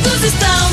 amigos estão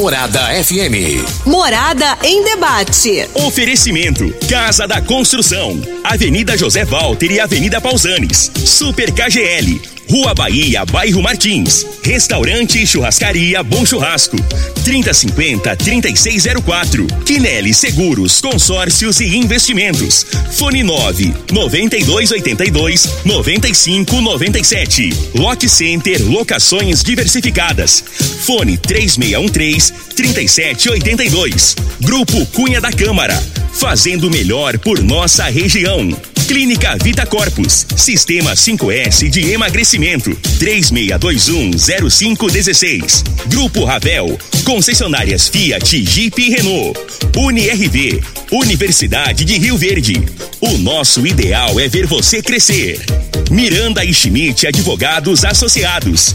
Morada FM. Morada em debate. Oferecimento: Casa da Construção, Avenida José Walter e Avenida Pausanes. Super KGL, Rua Bahia, Bairro Martins. Restaurante e Churrascaria Bom Churrasco. 3050-3604. Quinelli Seguros, Consórcios e Investimentos. Fone 9 9282 9597. Lock Center Locações Diversificadas. Fone 3613 3782. Grupo Cunha da Câmara. Fazendo melhor por nossa região. Clínica Vita Corpus. Sistema 5S de emagrecimento. 36210516. Grupo Ravel. Concessionárias Fiat, Jeep e Renault. UniRV. Universidade de Rio Verde. O nosso ideal é ver você crescer. Miranda e Schmidt Advogados Associados.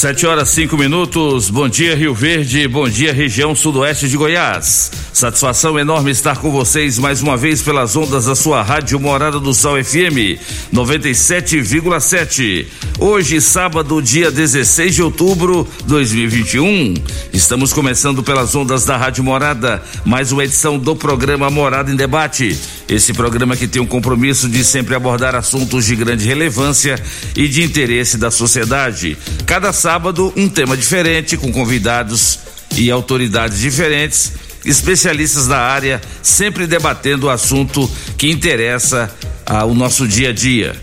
Sete horas cinco minutos. Bom dia Rio Verde, bom dia região sudoeste de Goiás. Satisfação enorme estar com vocês mais uma vez pelas ondas da sua rádio Morada do Sol FM 97,7. Hoje, sábado, dia 16 de outubro de 2021. Estamos começando pelas ondas da Rádio Morada, mais uma edição do programa Morada em Debate. Esse programa que tem um compromisso de sempre abordar assuntos de grande relevância e de interesse da sociedade. Cada sábado, um tema diferente, com convidados e autoridades diferentes, especialistas da área, sempre debatendo o assunto que interessa ao nosso dia a dia.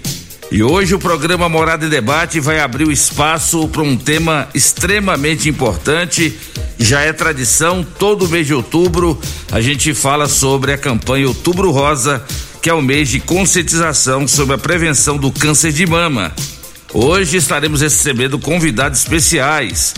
E hoje o programa Morada em Debate vai abrir o espaço para um tema extremamente importante. Já é tradição, todo mês de outubro a gente fala sobre a campanha Outubro Rosa, que é o mês de conscientização sobre a prevenção do câncer de mama. Hoje estaremos recebendo convidados especiais.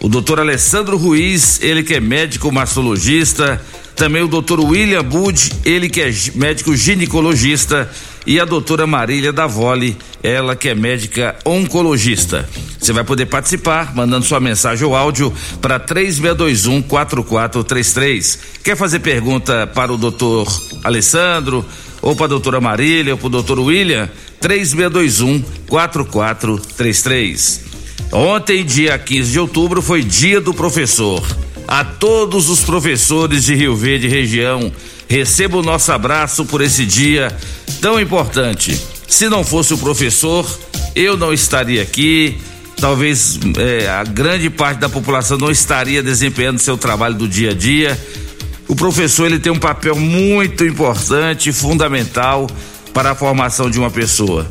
O doutor Alessandro Ruiz, ele que é médico mastologista, também o doutor William Bud, ele que é médico ginecologista, e a doutora Marília Davoli, ela que é médica oncologista. Você vai poder participar mandando sua mensagem ou áudio para 3621 4433. Quer fazer pergunta para o doutor Alessandro, ou para a doutora Marília, ou para o doutor William? 3621 4433. Ontem, dia 15 de outubro, foi dia do professor. A todos os professores de Rio Verde região, receba o nosso abraço por esse dia tão importante. Se não fosse o professor, eu não estaria aqui. Talvez eh, a grande parte da população não estaria desempenhando seu trabalho do dia a dia. O professor ele tem um papel muito importante, fundamental para a formação de uma pessoa.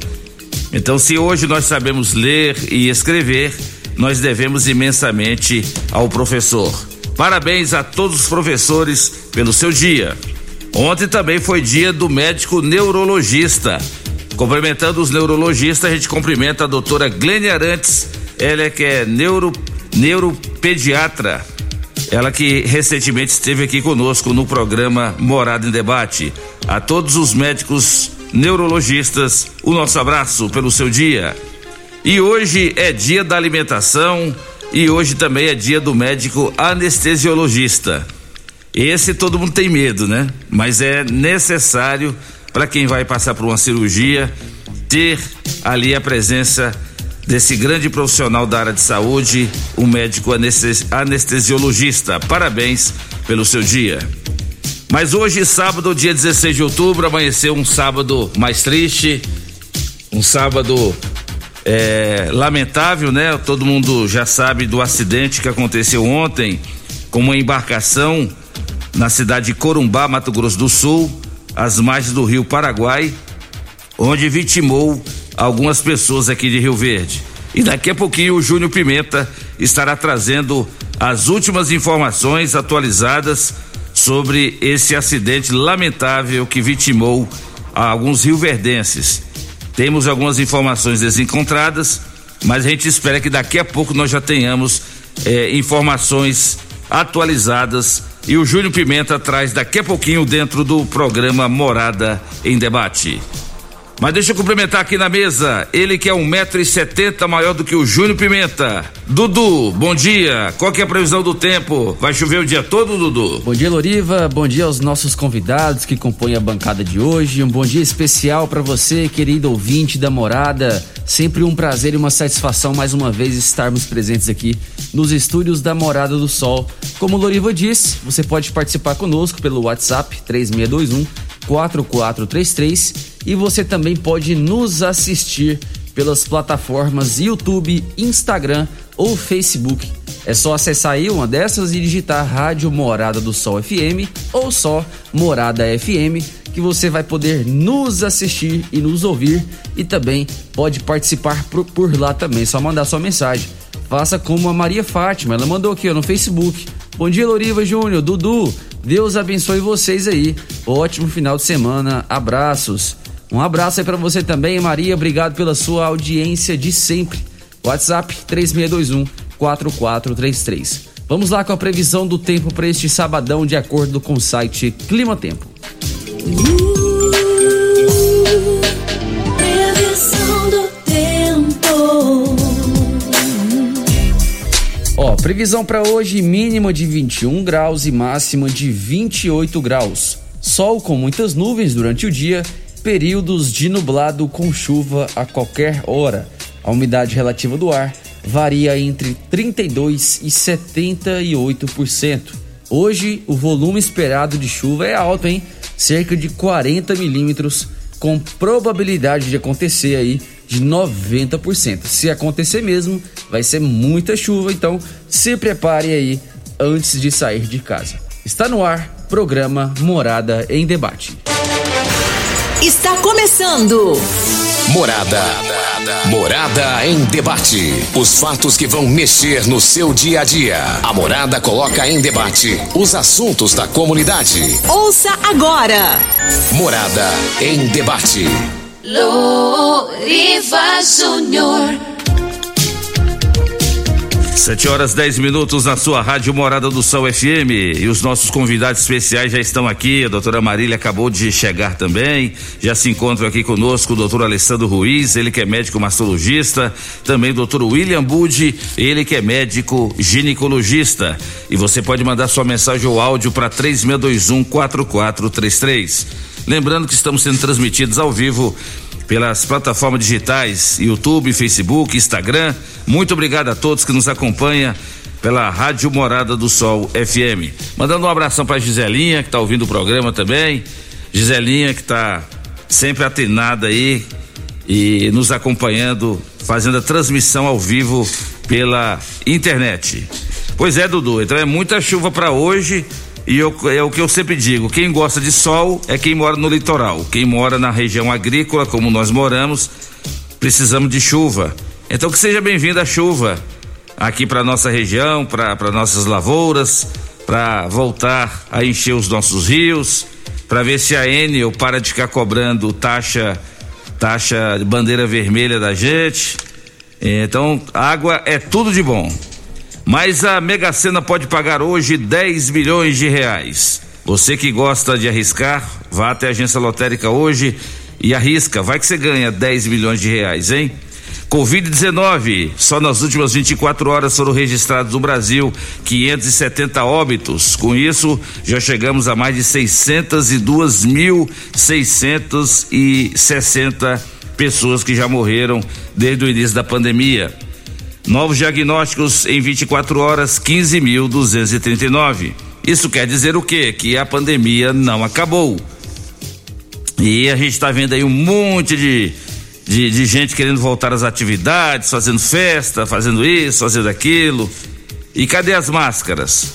Então, se hoje nós sabemos ler e escrever, nós devemos imensamente ao professor. Parabéns a todos os professores pelo seu dia. Ontem também foi dia do médico neurologista. Cumprimentando os neurologistas, a gente cumprimenta a doutora Glênia Arantes, ela é que é neuro, neuropediatra. Ela que recentemente esteve aqui conosco no programa Morada em Debate. A todos os médicos neurologistas, o nosso abraço pelo seu dia. E hoje é dia da alimentação e hoje também é dia do médico anestesiologista. Esse todo mundo tem medo, né? Mas é necessário para quem vai passar por uma cirurgia ter ali a presença desse grande profissional da área de saúde, o médico anestesiologista. Parabéns pelo seu dia. Mas hoje, sábado, dia 16 de outubro, amanheceu um sábado mais triste, um sábado é, lamentável, né? Todo mundo já sabe do acidente que aconteceu ontem com uma embarcação na cidade de Corumbá, Mato Grosso do Sul, às margens do rio Paraguai, onde vitimou algumas pessoas aqui de Rio Verde. E daqui a pouquinho o Júnior Pimenta estará trazendo as últimas informações atualizadas sobre esse acidente lamentável que vitimou alguns rioverdenses. Temos algumas informações desencontradas, mas a gente espera que daqui a pouco nós já tenhamos eh, informações atualizadas e o Júnior Pimenta traz daqui a pouquinho dentro do programa Morada em Debate. Mas deixa eu cumprimentar aqui na mesa, ele que é um metro e setenta maior do que o Júnior Pimenta. Dudu, bom dia. Qual que é a previsão do tempo? Vai chover o dia todo, Dudu? Bom dia, Loriva. Bom dia aos nossos convidados que compõem a bancada de hoje. Um bom dia especial para você, querido ouvinte da Morada. Sempre um prazer e uma satisfação mais uma vez estarmos presentes aqui nos estúdios da Morada do Sol. Como o Loriva disse, você pode participar conosco pelo WhatsApp 3621 4433 e você também pode nos assistir pelas plataformas YouTube, Instagram ou Facebook. É só acessar aí uma dessas e digitar Rádio Morada do Sol FM ou só Morada FM que você vai poder nos assistir e nos ouvir e também pode participar por, por lá também, só mandar sua mensagem. Faça como a Maria Fátima, ela mandou aqui ó, no Facebook. Bom dia, Loriva Júnior, Dudu. Deus abençoe vocês aí. Ótimo final de semana. Abraços. Um abraço aí para você também, Maria. Obrigado pela sua audiência de sempre. WhatsApp 3621 4433. Vamos lá com a previsão do tempo para este sabadão, de acordo com o site Clima Tempo. Previsão Ó, previsão para hoje mínima de 21 graus e máxima de 28 graus. Sol com muitas nuvens durante o dia, períodos de nublado com chuva a qualquer hora. A umidade relativa do ar varia entre 32 e 78%. Hoje, o volume esperado de chuva é alto, hein? Cerca de 40 milímetros, com probabilidade de acontecer aí de 90%. Se acontecer mesmo, vai ser muita chuva, então se prepare aí antes de sair de casa. Está no ar, programa Morada em Debate. Está começando. Morada. Morada em debate. Os fatos que vão mexer no seu dia a dia. A Morada coloca em debate os assuntos da comunidade. Ouça agora. Morada em debate. Loriva Júnior. Sete horas dez minutos na sua rádio Morada do Sol FM e os nossos convidados especiais já estão aqui. A doutora Marília acabou de chegar também. Já se encontra aqui conosco o doutor Alessandro Ruiz, ele que é médico mastologista. Também o doutor William Budi, ele que é médico ginecologista. E você pode mandar sua mensagem ou áudio para 3621 4433. Lembrando que estamos sendo transmitidos ao vivo pelas plataformas digitais YouTube, Facebook, Instagram. Muito obrigado a todos que nos acompanham pela Rádio Morada do Sol FM. Mandando um abração para Giselinha, que está ouvindo o programa também. Giselinha, que está sempre atenada aí e nos acompanhando, fazendo a transmissão ao vivo pela internet. Pois é, Dudu, então é muita chuva para hoje. E eu, é o que eu sempre digo: quem gosta de sol é quem mora no litoral. Quem mora na região agrícola, como nós moramos, precisamos de chuva. Então que seja bem-vinda a chuva aqui para nossa região, para nossas lavouras, para voltar a encher os nossos rios, para ver se a Enel para de ficar cobrando taxa taxa de bandeira vermelha da gente. Então, água é tudo de bom. Mas a Mega Sena pode pagar hoje 10 milhões de reais. Você que gosta de arriscar, vá até a agência lotérica hoje e arrisca. Vai que você ganha 10 milhões de reais, hein? Covid-19. Só nas últimas 24 horas foram registrados no Brasil 570 óbitos. Com isso, já chegamos a mais de 602.660 pessoas que já morreram desde o início da pandemia. Novos diagnósticos em 24 horas, 15.239. Isso quer dizer o quê? Que a pandemia não acabou. E a gente está vendo aí um monte de, de, de, gente querendo voltar às atividades, fazendo festa, fazendo isso, fazendo aquilo. E cadê as máscaras?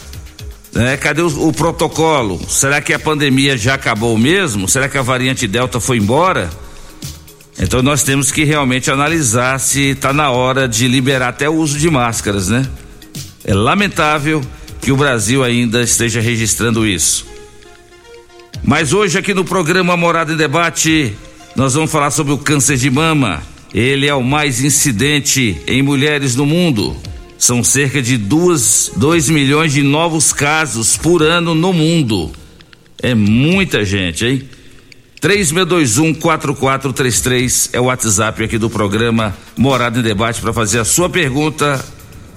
Né? Cadê o, o, protocolo? Será que a pandemia já acabou mesmo? Será que a variante Delta foi embora? Então nós temos que realmente analisar se está na hora de liberar até o uso de máscaras, né? É lamentável que o Brasil ainda esteja registrando isso. Mas hoje aqui no programa Morada em Debate, nós vamos falar sobre o câncer de mama. Ele é o mais incidente em mulheres no mundo. São cerca de 2 milhões de novos casos por ano no mundo. É muita gente, hein? 3621-4433 é o WhatsApp aqui do programa Morada em Debate para fazer a sua pergunta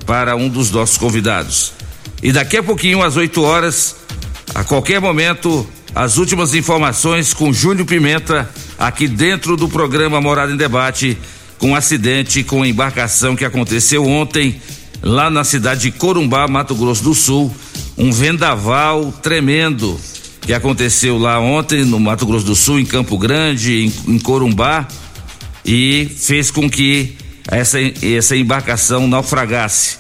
para um dos nossos convidados. E daqui a pouquinho, às 8 horas, a qualquer momento, as últimas informações com Júnior Pimenta, aqui dentro do programa Morada em Debate, com um acidente com embarcação que aconteceu ontem lá na cidade de Corumbá, Mato Grosso do Sul, um vendaval tremendo que aconteceu lá ontem no Mato Grosso do Sul, em Campo Grande, em, em Corumbá, e fez com que essa, essa embarcação naufragasse.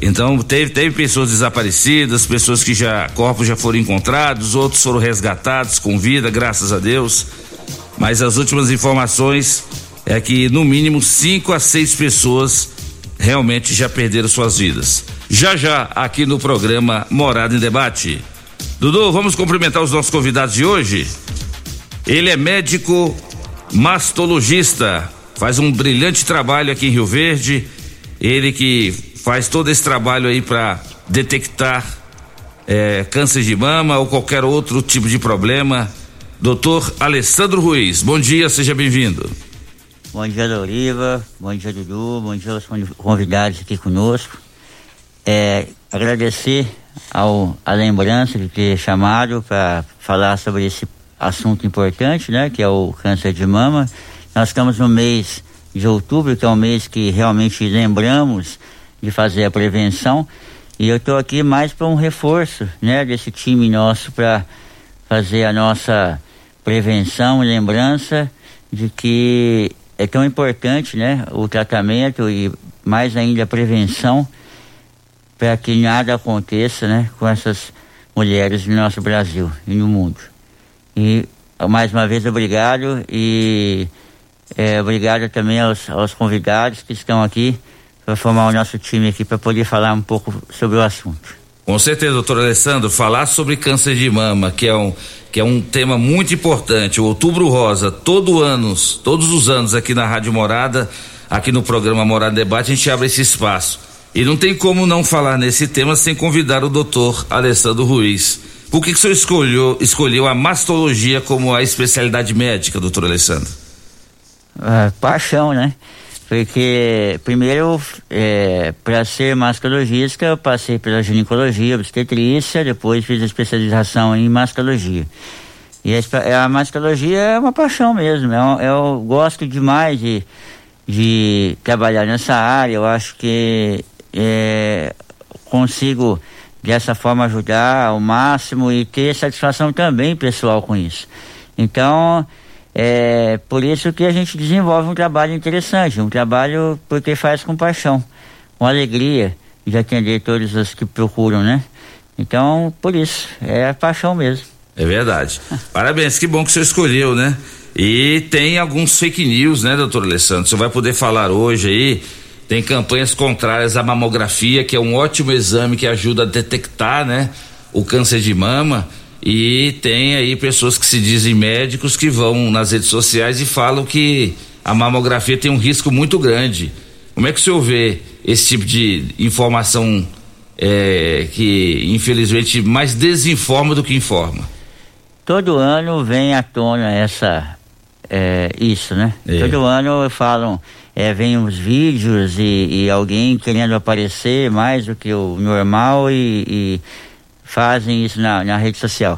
Então teve, teve pessoas desaparecidas, pessoas que já corpos já foram encontrados, outros foram resgatados com vida, graças a Deus. Mas as últimas informações é que no mínimo cinco a seis pessoas realmente já perderam suas vidas. Já já aqui no programa Morada em Debate. Dudu, vamos cumprimentar os nossos convidados de hoje. Ele é médico mastologista, faz um brilhante trabalho aqui em Rio Verde. Ele que faz todo esse trabalho aí para detectar é, câncer de mama ou qualquer outro tipo de problema. Doutor Alessandro Ruiz, bom dia, seja bem-vindo. Bom dia, Doriva. Bom dia, Dudu. Bom dia aos convidados aqui conosco. É, agradecer ao, a lembrança de ter chamado para falar sobre esse assunto importante, né? Que é o câncer de mama. Nós estamos no mês de outubro, que é um mês que realmente lembramos de fazer a prevenção. E eu estou aqui mais para um reforço, né? Desse time nosso para fazer a nossa prevenção e lembrança de que é tão importante, né, o tratamento e mais ainda a prevenção para que nada aconteça, né, com essas mulheres no nosso Brasil e no mundo. E mais uma vez obrigado e é, obrigado também aos, aos convidados que estão aqui para formar o nosso time aqui para poder falar um pouco sobre o assunto. Com certeza, doutor Alessandro, falar sobre câncer de mama, que é um, que é um tema muito importante. O Outubro Rosa, todo anos, todos os anos aqui na Rádio Morada, aqui no programa Morada Debate, a gente abre esse espaço. E não tem como não falar nesse tema sem convidar o doutor Alessandro Ruiz. Por que, que o senhor escolheu, escolheu a mastologia como a especialidade médica, doutor Alessandro? Ah, paixão, né? Porque, primeiro, é, para ser mascarologista, eu passei pela ginecologia, obstetrícia, depois fiz a especialização em mascarologia. E a, a mascarologia é uma paixão mesmo. Eu, é eu gosto demais de, de trabalhar nessa área. Eu acho que é, consigo, dessa forma, ajudar ao máximo e ter satisfação também pessoal com isso. Então, é por isso que a gente desenvolve um trabalho interessante, um trabalho porque faz com paixão, com alegria de atender todos os que procuram, né? Então, por isso, é a paixão mesmo. É verdade. Parabéns, que bom que você escolheu, né? E tem alguns fake news, né, doutor Alessandro? Você vai poder falar hoje aí. Tem campanhas contrárias à mamografia, que é um ótimo exame que ajuda a detectar, né, o câncer de mama. E tem aí pessoas que se dizem médicos que vão nas redes sociais e falam que a mamografia tem um risco muito grande. Como é que o senhor vê esse tipo de informação é, que infelizmente mais desinforma do que informa? Todo ano vem à tona essa é, isso, né? É. Todo ano falam, é, vem uns vídeos e, e, alguém querendo aparecer mais do que o normal e, e fazem isso na, na rede social.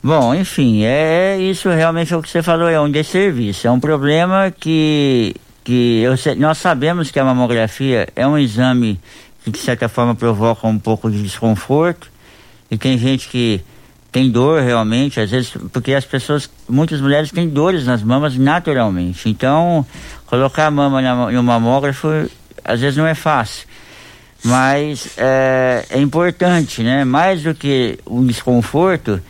Bom, enfim, é, é isso realmente é o que você falou, é um desserviço, é um problema que, que eu, nós sabemos que a mamografia é um exame que de certa forma provoca um pouco de desconforto e tem gente que tem dor realmente, às vezes, porque as pessoas, muitas mulheres têm dores nas mamas naturalmente. Então, colocar a mama na, no mamógrafo às vezes não é fácil. mas é, é importante, né? Mais do que um desconforto,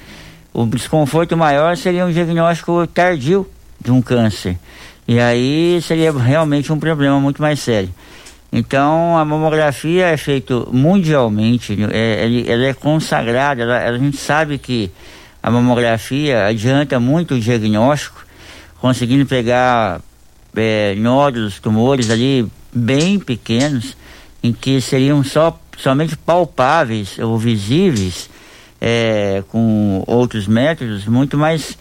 o desconforto maior seria um diagnóstico tardio de um câncer. E aí seria realmente um problema muito mais sério. Então a mamografia é feita mundialmente, é, ela é consagrada, ela, a gente sabe que a mamografia adianta muito o diagnóstico, conseguindo pegar é, nódulos, tumores ali bem pequenos, em que seriam só, somente palpáveis ou visíveis é, com outros métodos muito mais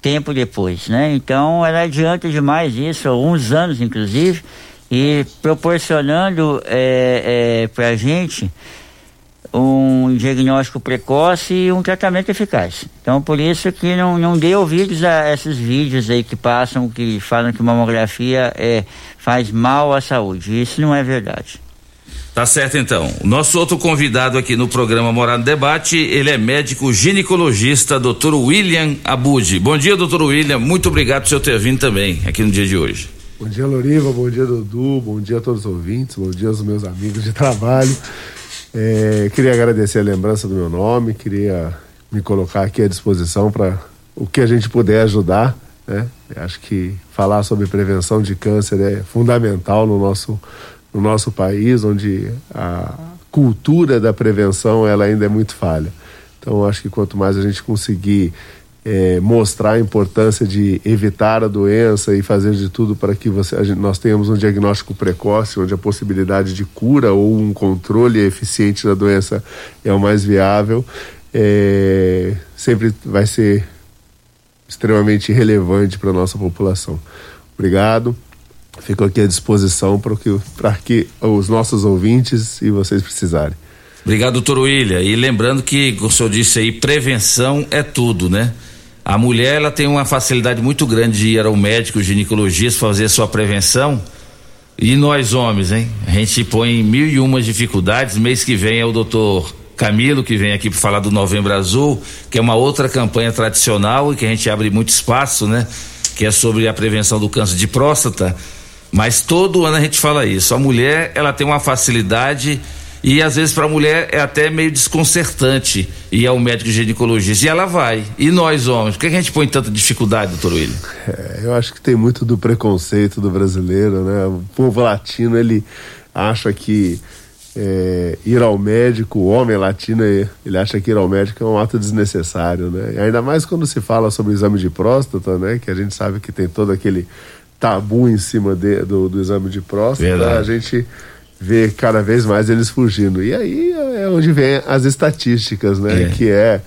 tempo depois, né? Então ela adianta demais isso, alguns anos inclusive, e proporcionando é, é, para a gente um diagnóstico precoce e um tratamento eficaz. Então, por isso que não, não dê ouvidos a esses vídeos aí que passam, que falam que mamografia é, faz mal à saúde. Isso não é verdade. Tá certo então. O nosso outro convidado aqui no programa Morado Debate, ele é médico ginecologista, doutor William Abud. Bom dia, doutor William. Muito obrigado por seu ter vindo também aqui no dia de hoje. Bom dia, Loriva. Bom dia, Dudu. Bom dia a todos os ouvintes. Bom dia aos meus amigos de trabalho. É, queria agradecer a lembrança do meu nome. Queria me colocar aqui à disposição para o que a gente puder ajudar. Né? Acho que falar sobre prevenção de câncer é fundamental no nosso no nosso país, onde a cultura da prevenção ela ainda é muito falha. Então, acho que quanto mais a gente conseguir é, mostrar a importância de evitar a doença e fazer de tudo para que você, gente, nós tenhamos um diagnóstico precoce, onde a possibilidade de cura ou um controle eficiente da doença é o mais viável, é, sempre vai ser extremamente relevante para a nossa população. Obrigado. Fico aqui à disposição para que, que os nossos ouvintes e vocês precisarem. Obrigado, doutor William. E lembrando que, como o senhor disse aí, prevenção é tudo, né? A mulher ela tem uma facilidade muito grande de ir ao médico, ginecologista, fazer sua prevenção. E nós homens, hein? A gente põe mil e uma dificuldades. Mês que vem é o doutor Camilo, que vem aqui para falar do Novembro Azul, que é uma outra campanha tradicional e que a gente abre muito espaço, né? Que é sobre a prevenção do câncer de próstata. Mas todo ano a gente fala isso. A mulher, ela tem uma facilidade e às vezes para a mulher é até meio desconcertante ir ao médico ginecologista. E ela vai. E nós, homens, por que a gente põe tanta dificuldade, doutor William? É, eu acho que tem muito do preconceito do brasileiro, né? O povo latino, ele acha que é, ir ao médico, o homem latino, ele acha que ir ao médico é um ato desnecessário, né? E ainda mais quando se fala sobre o exame de próstata, né? Que a gente sabe que tem todo aquele tabu em cima de, do, do exame de próstata, Verdade. a gente vê cada vez mais eles fugindo. E aí é onde vem as estatísticas, né? É. Que é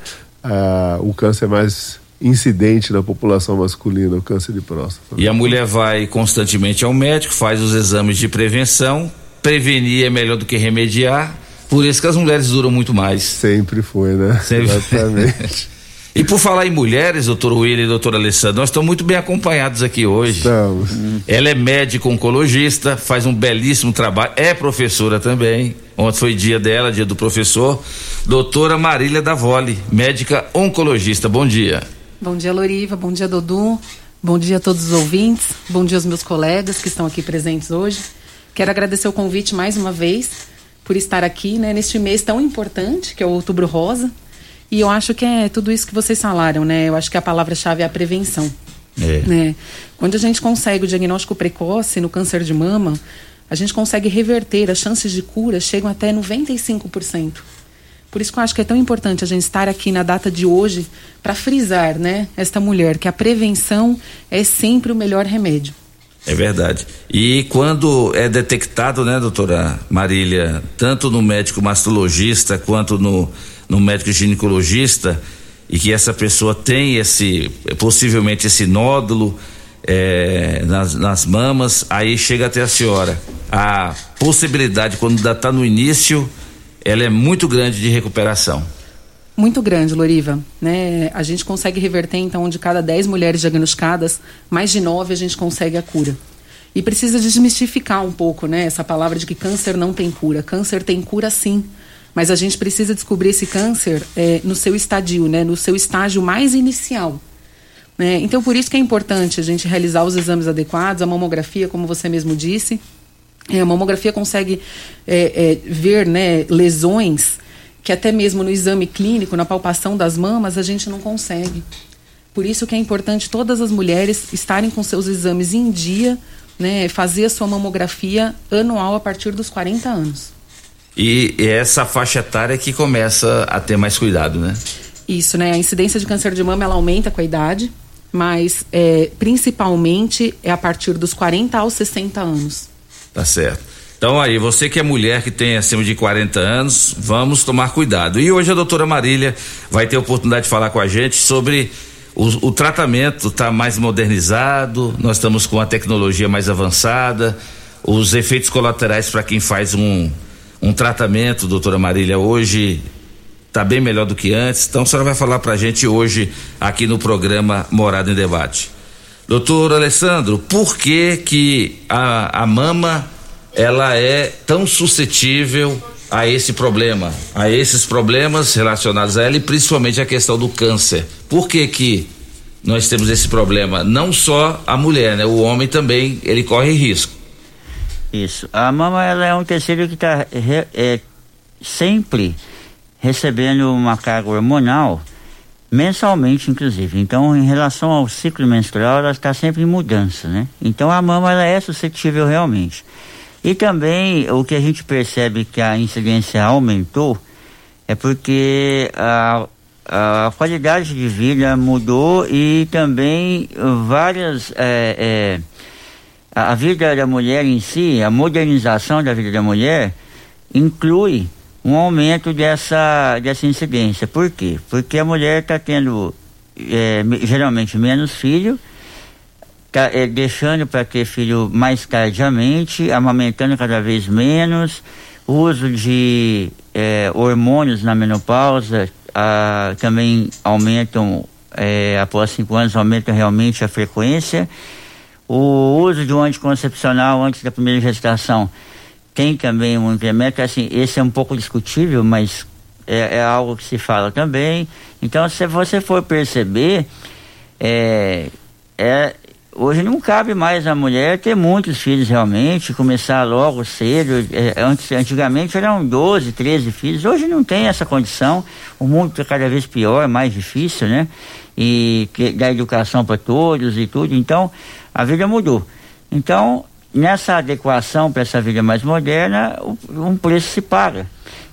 uh, o câncer mais incidente na população masculina, o câncer de próstata. E a mulher vai constantemente ao médico, faz os exames de prevenção, prevenir é melhor do que remediar, por isso que as mulheres duram muito mais. Sempre foi, né? Sempre. Exatamente. E por falar em mulheres, doutor William e doutor Alessandro, nós estamos muito bem acompanhados aqui hoje. Estamos. Ela é médica oncologista, faz um belíssimo trabalho, é professora também. Ontem foi dia dela, dia do professor. Doutora Marília Davoli, médica oncologista. Bom dia. Bom dia, Loriva. Bom dia, Dodum. Bom dia a todos os ouvintes. Bom dia aos meus colegas que estão aqui presentes hoje. Quero agradecer o convite mais uma vez por estar aqui, né, neste mês tão importante, que é o Outubro Rosa, e eu acho que é tudo isso que vocês falaram, né? Eu acho que a palavra-chave é a prevenção. É. Né? Quando a gente consegue o diagnóstico precoce no câncer de mama, a gente consegue reverter, as chances de cura chegam até 95%. Por isso que eu acho que é tão importante a gente estar aqui na data de hoje para frisar, né, esta mulher, que a prevenção é sempre o melhor remédio. É verdade. E quando é detectado, né, doutora Marília, tanto no médico mastologista quanto no no médico ginecologista e que essa pessoa tem esse, possivelmente esse nódulo é, nas, nas mamas, aí chega até a senhora. A possibilidade, quando está no início, ela é muito grande de recuperação. Muito grande, Loriva. Né? A gente consegue reverter, então, de cada 10 mulheres diagnosticadas, mais de 9 a gente consegue a cura. E precisa desmistificar um pouco né, essa palavra de que câncer não tem cura. Câncer tem cura sim mas a gente precisa descobrir esse câncer é, no seu estadio, né, no seu estágio mais inicial. Né? Então, por isso que é importante a gente realizar os exames adequados, a mamografia, como você mesmo disse, É, a mamografia consegue é, é, ver né, lesões que até mesmo no exame clínico, na palpação das mamas, a gente não consegue. Por isso que é importante todas as mulheres estarem com seus exames em dia, né, fazer a sua mamografia anual a partir dos 40 anos. E essa faixa etária que começa a ter mais cuidado, né? Isso, né? A incidência de câncer de mama ela aumenta com a idade, mas é, principalmente é a partir dos 40 aos 60 anos. Tá certo. Então aí, você que é mulher que tem acima de 40 anos, vamos tomar cuidado. E hoje a doutora Marília vai ter a oportunidade de falar com a gente sobre o, o tratamento está mais modernizado, nós estamos com a tecnologia mais avançada, os efeitos colaterais para quem faz um, um tratamento, doutora Marília, hoje está bem melhor do que antes. Então a senhora vai falar para a gente hoje aqui no programa Morada em Debate. Doutor Alessandro, por que que a, a mama ela é tão suscetível a esse problema, a esses problemas relacionados a ela e principalmente a questão do câncer? Por que que nós temos esse problema? Não só a mulher, né? O homem também, ele corre risco. Isso. A mama ela é um tecido que está é, sempre recebendo uma carga hormonal mensalmente, inclusive. Então, em relação ao ciclo menstrual, ela está sempre em mudança, né? Então, a mama ela é suscetível realmente. E também o que a gente percebe que a incidência aumentou é porque a, a qualidade de vida mudou e também várias é, é, a vida da mulher em si, a modernização da vida da mulher inclui um aumento dessa, dessa incidência. Por quê? Porque a mulher está tendo é, geralmente menos filho, tá, é, deixando para ter filho mais tardiamente, amamentando cada vez menos, uso de é, hormônios na menopausa a, também aumentam, é, após cinco anos, aumentam realmente a frequência. O uso de um anticoncepcional antes da primeira gestação tem também um incremento, assim, esse é um pouco discutível, mas é, é algo que se fala também. Então, se você for perceber, é, é, hoje não cabe mais a mulher ter muitos filhos realmente, começar logo cedo. É, antes, antigamente eram 12, 13 filhos, hoje não tem essa condição. O mundo está cada vez pior, mais difícil, né? E que, da educação para todos e tudo. Então, a vida mudou. Então, nessa adequação para essa vida mais moderna, um preço se paga.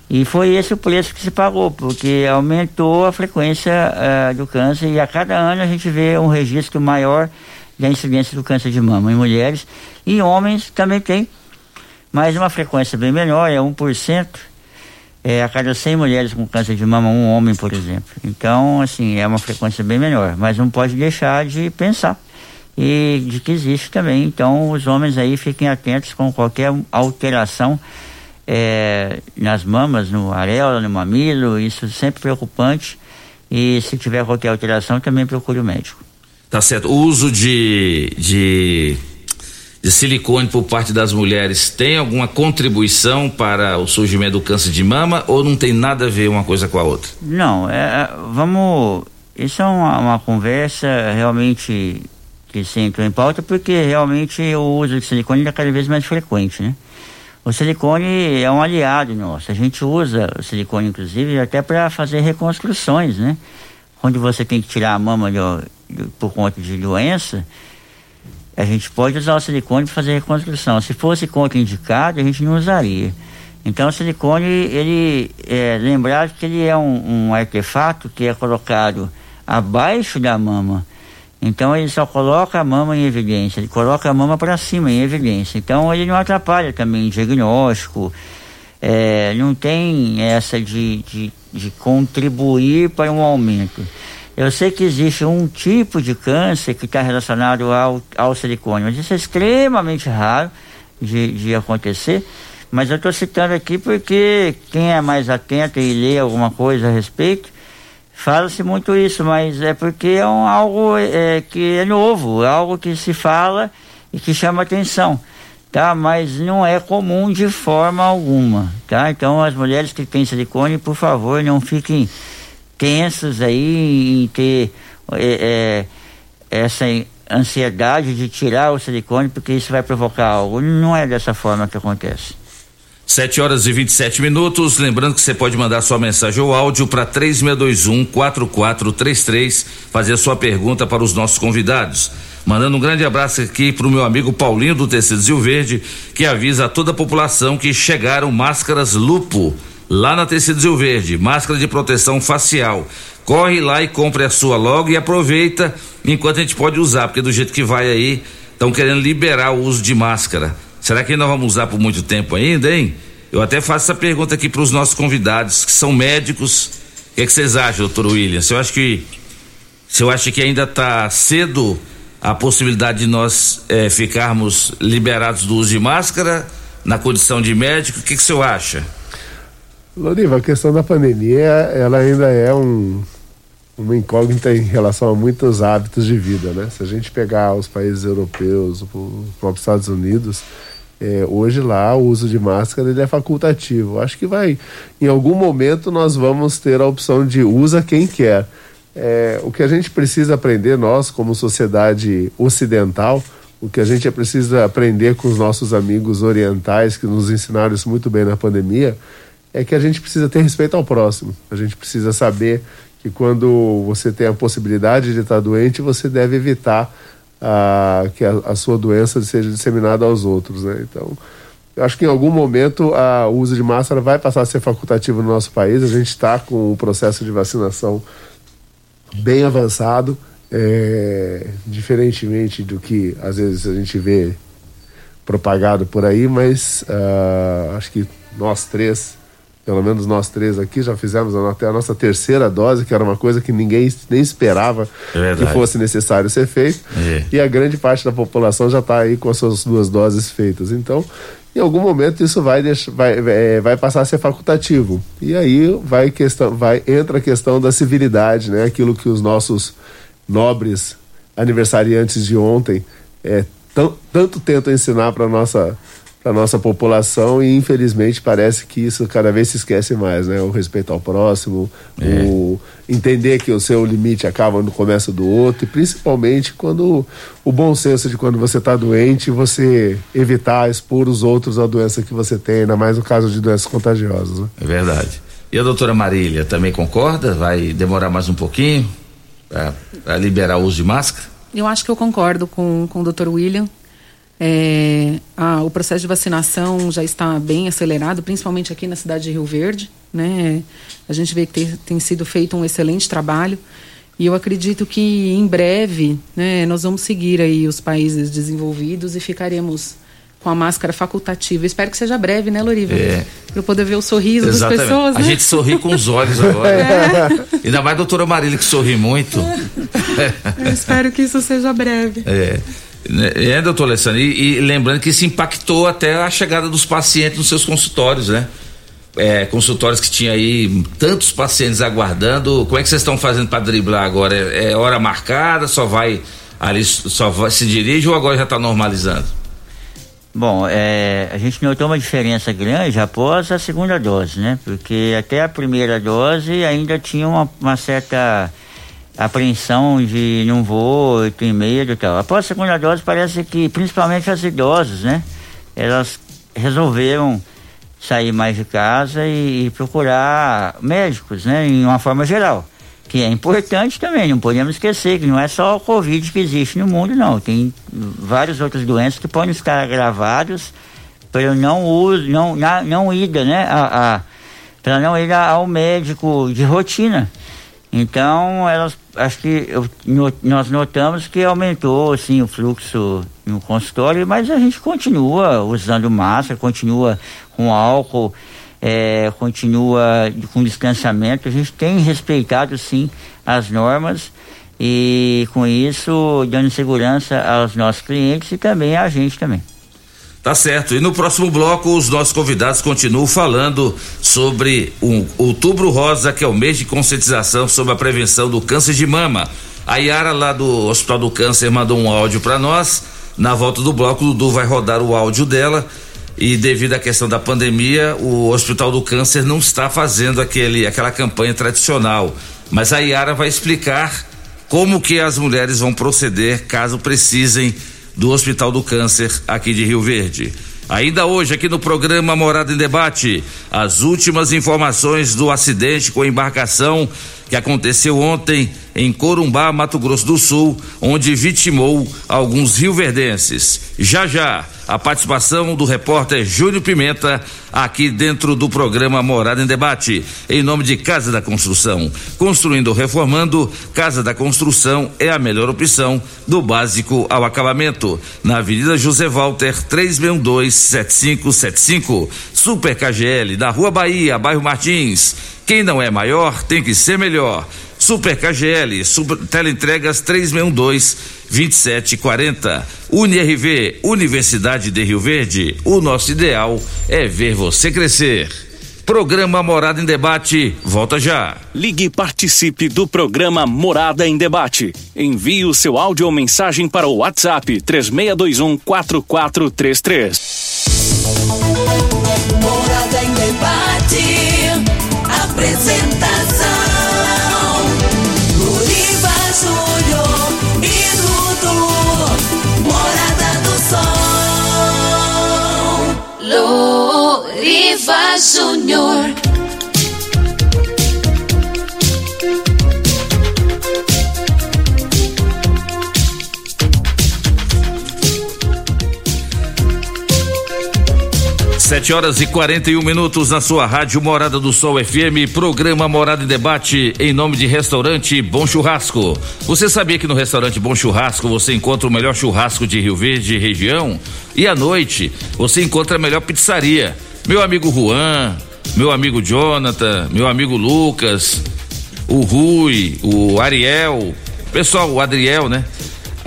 E foi esse o preço que se pagou, porque aumentou a frequência uh, do câncer e a cada ano a gente vê um registro maior da incidência do câncer de mama em mulheres. E homens também tem, mas uma frequência bem menor, é 1%. É, a cada 100 mulheres com câncer de mama, um homem, por exemplo. Então, assim, é uma frequência bem menor. Mas não pode deixar de pensar e de que existe também. Então, os homens aí fiquem atentos com qualquer alteração é, nas mamas, no areola, no mamilo, isso é sempre preocupante. E se tiver qualquer alteração, também procure o médico. Tá certo. O uso de, de, de silicone por parte das mulheres tem alguma contribuição para o surgimento do câncer de mama ou não tem nada a ver uma coisa com a outra? Não, é, é vamos. Isso é uma, uma conversa realmente que se entrou em pauta porque realmente o uso de silicone é cada vez mais frequente, né? O silicone é um aliado nosso. A gente usa o silicone, inclusive, até para fazer reconstruções, né? Quando você tem que tirar a mama por conta de doença, a gente pode usar o silicone para fazer reconstrução. Se fosse contraindicado, a gente não usaria. Então, o silicone, ele é, lembrar que ele é um, um artefato que é colocado abaixo da mama então ele só coloca a mama em evidência, ele coloca a mama para cima em evidência. Então ele não atrapalha também diagnóstico, é, não tem essa de, de, de contribuir para um aumento. Eu sei que existe um tipo de câncer que está relacionado ao, ao silicone, mas isso é extremamente raro de, de acontecer. Mas eu estou citando aqui porque quem é mais atento e lê alguma coisa a respeito, Fala-se muito isso, mas é porque é um, algo é, que é novo, é algo que se fala e que chama atenção, tá? Mas não é comum de forma alguma, tá? Então as mulheres que têm silicone, por favor, não fiquem tensas aí em ter é, é, essa ansiedade de tirar o silicone porque isso vai provocar algo. Não é dessa forma que acontece. 7 horas e 27 minutos. Lembrando que você pode mandar sua mensagem ou áudio para 3621 4433, fazer a sua pergunta para os nossos convidados. Mandando um grande abraço aqui para o meu amigo Paulinho do Tecido Zil Verde, que avisa a toda a população que chegaram máscaras Lupo lá na Tecido Zil Verde, máscara de proteção facial. Corre lá e compre a sua logo e aproveita enquanto a gente pode usar, porque do jeito que vai aí, estão querendo liberar o uso de máscara. Será que nós vamos usar por muito tempo ainda, hein? Eu até faço essa pergunta aqui para os nossos convidados, que são médicos. O que, é que vocês acham, doutor William? Você acha que, você acha que ainda está cedo a possibilidade de nós eh, ficarmos liberados do uso de máscara na condição de médico? O que, que o senhor acha? Loriva, a questão da pandemia, ela ainda é um, uma incógnita em relação a muitos hábitos de vida, né? Se a gente pegar os países europeus, os próprios Estados Unidos, é, hoje lá o uso de máscara ele é facultativo. Acho que vai, em algum momento nós vamos ter a opção de usa quem quer. É, o que a gente precisa aprender, nós como sociedade ocidental, o que a gente precisa aprender com os nossos amigos orientais que nos ensinaram isso muito bem na pandemia, é que a gente precisa ter respeito ao próximo. A gente precisa saber que quando você tem a possibilidade de estar doente, você deve evitar a, que a, a, sua doença seja disseminada aos outros, né? Então, eu acho que em algum momento a, o uso de máscara vai passar a ser facultativo no nosso país. A gente está com o processo de vacinação bem avançado, é, diferentemente do que às vezes a gente vê propagado por aí, mas uh, acho que nós três pelo menos nós três aqui já fizemos até a nossa terceira dose, que era uma coisa que ninguém nem esperava é que fosse necessário ser feito. É. E a grande parte da população já está aí com as suas duas doses feitas. Então, em algum momento isso vai, deixar, vai, é, vai passar a ser facultativo. E aí vai, questão, vai entra a questão da civilidade, né? aquilo que os nossos nobres aniversariantes de ontem é, tanto tentam ensinar para a nossa para nossa população e infelizmente parece que isso cada vez se esquece mais, né? O respeito ao próximo, é. o entender que o seu limite acaba no começo do outro e principalmente quando o bom senso de quando você está doente, você evitar expor os outros à doença que você tem, ainda mais no caso de doenças contagiosas. Né? É verdade. E a doutora Marília também concorda? Vai demorar mais um pouquinho para liberar o uso de máscara? Eu acho que eu concordo com, com o doutor William. É, o processo de vacinação já está bem acelerado, principalmente aqui na cidade de Rio Verde. Né? A gente vê que tem, tem sido feito um excelente trabalho. E eu acredito que em breve né, nós vamos seguir aí os países desenvolvidos e ficaremos com a máscara facultativa. Espero que seja breve, né, Loriva? É. Para eu poder ver o sorriso Exatamente. das pessoas. Né? A gente sorri com os olhos agora. É. Ainda mais a doutora Marília que sorri muito. Eu espero que isso seja breve. É. É, doutor Alessandro, e, e, lembrando que isso impactou até a chegada dos pacientes nos seus consultórios, né? É, consultórios que tinha aí tantos pacientes aguardando. Como é que vocês estão fazendo para driblar agora? É, é, hora marcada? Só vai ali, só vai, se dirige ou agora já está normalizando? Bom, é, a gente notou uma diferença grande após a segunda dose, né? Porque até a primeira dose ainda tinha uma, uma certa apreensão de não vou, tenho medo e tal. Após a segunda dose, parece que, principalmente as idosas, né? Elas resolveram sair mais de casa e, e procurar médicos, né? Em uma forma geral. Que é importante também, não podemos esquecer que não é só o Covid que existe no mundo, não. Tem várias outras doenças que podem estar agravadas pelo não uso, não, na, não ida, né? A, a para não ir ao médico de rotina. Então, elas, acho que eu, nós notamos que aumentou assim, o fluxo no consultório, mas a gente continua usando máscara, continua com álcool, é, continua com distanciamento. A gente tem respeitado sim as normas e com isso dando segurança aos nossos clientes e também a gente também. Tá certo. E no próximo bloco, os nossos convidados continuam falando sobre o Outubro Rosa, que é o mês de conscientização sobre a prevenção do câncer de mama. A Yara, lá do Hospital do Câncer, mandou um áudio para nós. Na volta do bloco, o Dudu vai rodar o áudio dela. E devido à questão da pandemia, o Hospital do Câncer não está fazendo aquele, aquela campanha tradicional. Mas a Yara vai explicar como que as mulheres vão proceder caso precisem do Hospital do Câncer aqui de Rio Verde. Ainda hoje, aqui no programa Morada em Debate, as últimas informações do acidente com embarcação que aconteceu ontem em Corumbá, Mato Grosso do Sul, onde vitimou alguns rioverdenses. Já já, a participação do repórter Júnior Pimenta aqui dentro do programa Morada em Debate, em nome de Casa da Construção. Construindo ou reformando, Casa da Construção é a melhor opção do básico ao acabamento. Na Avenida José Walter, 362-7575. Super KGL, da Rua Bahia, bairro Martins. Quem não é maior tem que ser melhor. Super KGL, super, teleentregas 362 2740. UniRV, Universidade de Rio Verde. O nosso ideal é ver você crescer. Programa Morada em Debate, volta já. Ligue e participe do programa Morada em Debate. Envie o seu áudio ou mensagem para o WhatsApp 3621 4433. Morada em debate. Apresentação: do Sol. Luriva Júnior. Sete horas e 41 minutos na sua rádio Morada do Sol FM, programa Morada em Debate, em nome de Restaurante Bom Churrasco. Você sabia que no Restaurante Bom Churrasco você encontra o melhor churrasco de Rio Verde e região? E à noite você encontra a melhor pizzaria. Meu amigo Juan, meu amigo Jonathan, meu amigo Lucas, o Rui, o Ariel, pessoal, o Adriel, né?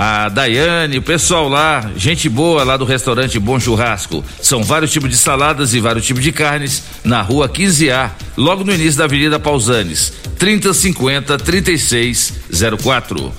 A Daiane, o pessoal lá, gente boa lá do restaurante Bom Churrasco. São vários tipos de saladas e vários tipos de carnes na rua 15A, logo no início da Avenida Pausanes, 3050 3604.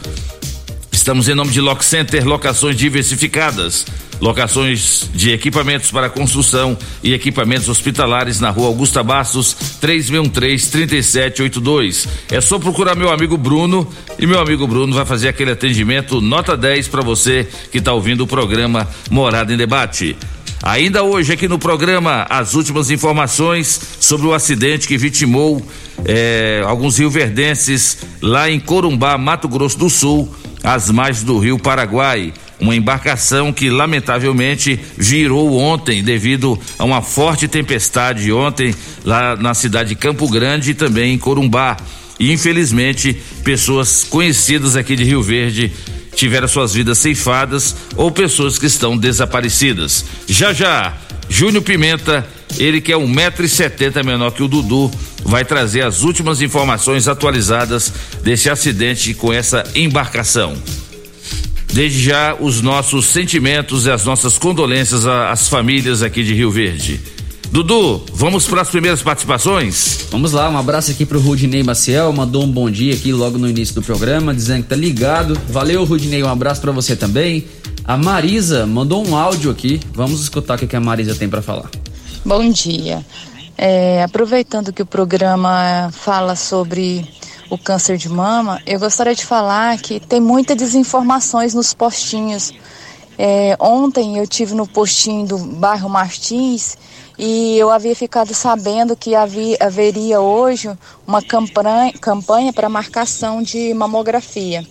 Estamos em nome de Lock Center, locações diversificadas. Locações de equipamentos para construção e equipamentos hospitalares na rua Augusta Bastos, 3613-3782. É só procurar meu amigo Bruno e meu amigo Bruno vai fazer aquele atendimento nota 10 para você que está ouvindo o programa Morada em Debate. Ainda hoje aqui no programa, as últimas informações sobre o acidente que vitimou eh, alguns rioverdenses lá em Corumbá, Mato Grosso do Sul, às margens do rio Paraguai. Uma embarcação que lamentavelmente virou ontem devido a uma forte tempestade ontem lá na cidade de Campo Grande e também em Corumbá. E infelizmente, pessoas conhecidas aqui de Rio Verde tiveram suas vidas ceifadas ou pessoas que estão desaparecidas. Já já, Júnior Pimenta, ele que é um metro e setenta menor que o Dudu, vai trazer as últimas informações atualizadas desse acidente com essa embarcação. Desde já, os nossos sentimentos e as nossas condolências às famílias aqui de Rio Verde. Dudu, vamos para as primeiras participações? Vamos lá, um abraço aqui pro Rudinei Maciel, mandou um bom dia aqui logo no início do programa, dizendo que tá ligado. Valeu, Rudinei, um abraço para você também. A Marisa mandou um áudio aqui, vamos escutar o que a Marisa tem para falar. Bom dia. É, aproveitando que o programa fala sobre o câncer de mama, eu gostaria de falar que tem muitas desinformações nos postinhos. É, ontem eu tive no postinho do bairro Martins e eu havia ficado sabendo que havia, haveria hoje uma campanha, para marcação de mamografia.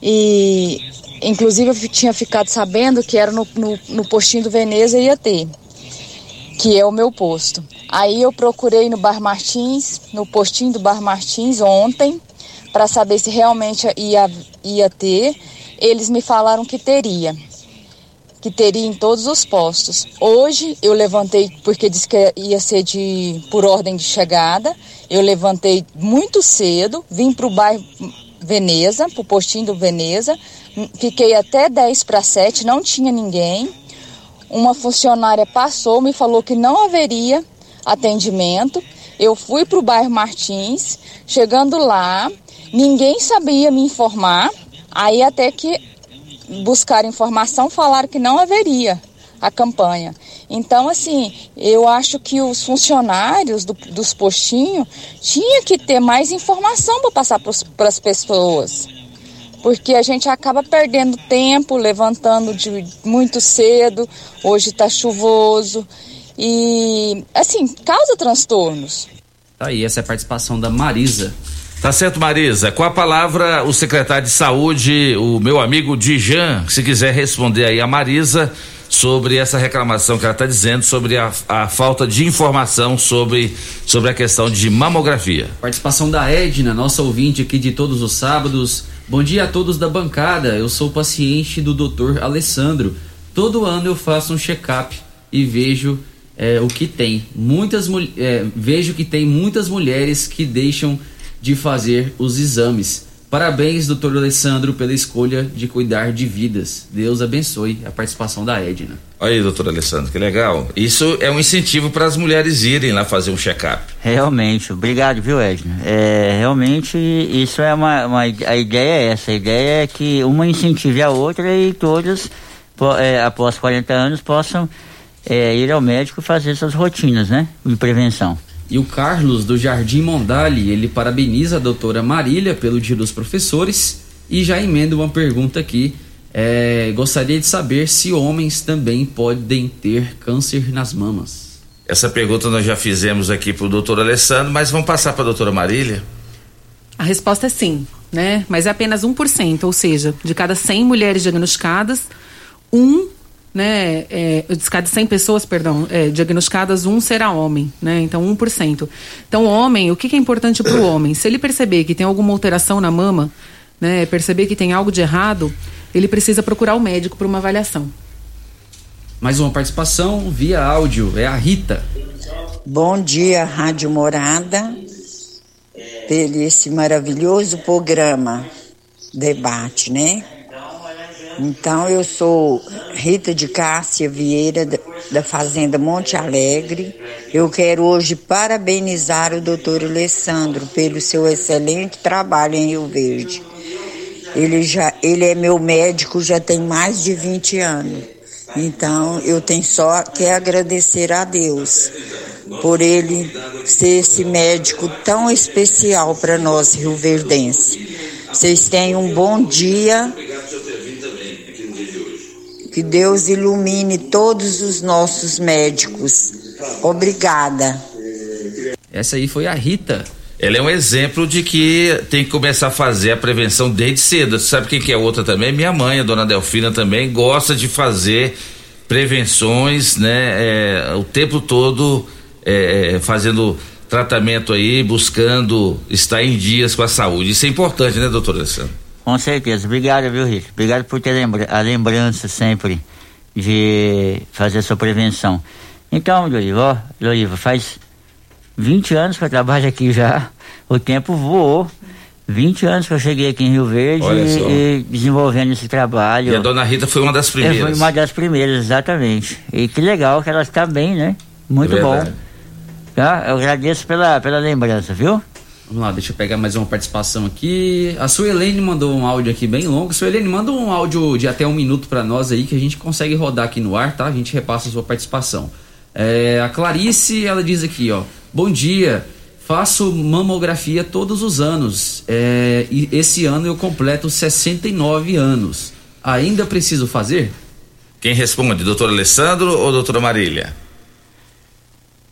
E inclusive eu tinha ficado sabendo que era no, no, no postinho do Veneza ia ter, que é o meu posto. Aí eu procurei no Bar Martins, no postinho do Bar Martins ontem, para saber se realmente ia, ia ter. Eles me falaram que teria, que teria em todos os postos. Hoje eu levantei, porque disse que ia ser de, por ordem de chegada, eu levantei muito cedo, vim para o bairro Veneza, para o postinho do Veneza, fiquei até 10 para 7, não tinha ninguém. Uma funcionária passou, me falou que não haveria atendimento. Eu fui para o bairro Martins, chegando lá, ninguém sabia me informar. Aí até que buscaram informação, falaram que não haveria a campanha. Então, assim, eu acho que os funcionários do, dos postinhos tinham que ter mais informação para passar para as pessoas. Porque a gente acaba perdendo tempo, levantando de muito cedo, hoje está chuvoso e assim, causa transtornos. Tá aí, essa é a participação da Marisa. Tá certo, Marisa. Com a palavra, o secretário de saúde, o meu amigo Dijan, se quiser responder aí a Marisa sobre essa reclamação que ela está dizendo sobre a, a, falta de informação sobre, sobre a questão de mamografia. Participação da Edna, nossa ouvinte aqui de todos os sábados. Bom dia a todos da bancada. Eu sou paciente do Dr. Alessandro. Todo ano eu faço um check-up e vejo é, o que tem. Muitas é, vejo que tem muitas mulheres que deixam de fazer os exames. Parabéns, doutor Alessandro, pela escolha de cuidar de vidas. Deus abençoe a participação da Edna. Olha aí, doutor Alessandro, que legal. Isso é um incentivo para as mulheres irem lá fazer um check-up. Realmente, obrigado, viu, Edna? É, realmente, isso é uma, uma, A ideia é essa: a ideia é que uma incentive a outra e todas, é, após 40 anos, possam é, ir ao médico fazer suas rotinas, né? De prevenção. E o Carlos, do Jardim Mondali, ele parabeniza a doutora Marília pelo Dia dos Professores e já emenda uma pergunta aqui. É, gostaria de saber se homens também podem ter câncer nas mamas. Essa pergunta nós já fizemos aqui para o doutor Alessandro, mas vamos passar para a doutora Marília? A resposta é sim, né? Mas é apenas 1%, ou seja, de cada 100 mulheres diagnosticadas, um né, é, de cada 100 pessoas, perdão, é, diagnosticadas, um será homem, né, então 1%. Então, homem, o que, que é importante para o homem? Se ele perceber que tem alguma alteração na mama, né, perceber que tem algo de errado, ele precisa procurar o médico para uma avaliação. Mais uma participação via áudio, é a Rita. Bom dia, Rádio Morada, pelo esse maravilhoso programa, debate, né? Então, eu sou Rita de Cássia Vieira, da Fazenda Monte Alegre. Eu quero hoje parabenizar o doutor Alessandro pelo seu excelente trabalho em Rio Verde. Ele, já, ele é meu médico já tem mais de 20 anos. Então, eu tenho só que agradecer a Deus por ele ser esse médico tão especial para nós, Rio Verdense. Vocês tenham um bom dia que Deus ilumine todos os nossos médicos. Obrigada. Essa aí foi a Rita. Ela é um exemplo de que tem que começar a fazer a prevenção desde cedo. Sabe quem que é outra também? Minha mãe, a dona Delfina, também gosta de fazer prevenções, né? É, o tempo todo é, fazendo tratamento aí, buscando estar em dias com a saúde. Isso é importante, né, doutor Alessandro? Com certeza. Obrigado, viu, Rick? Obrigado por ter lembra a lembrança sempre de fazer a sua prevenção. Então, Loriva, ó, Loriva, faz 20 anos que eu trabalho aqui já. O tempo voou. 20 anos que eu cheguei aqui em Rio Verde e, e, desenvolvendo esse trabalho. E a dona Rita foi uma das primeiras. Foi uma das primeiras, exatamente. E que legal que ela está bem, né? Muito é bom. Tá? Eu agradeço pela, pela lembrança, viu? Vamos lá, deixa eu pegar mais uma participação aqui. A Suelene mandou um áudio aqui bem longo. Suelene, manda um áudio de até um minuto para nós aí que a gente consegue rodar aqui no ar, tá? A gente repassa a sua participação. É, a Clarice, ela diz aqui, ó. Bom dia, faço mamografia todos os anos. É, e esse ano eu completo 69 anos. Ainda preciso fazer? Quem responde, doutor Alessandro ou doutora Marília?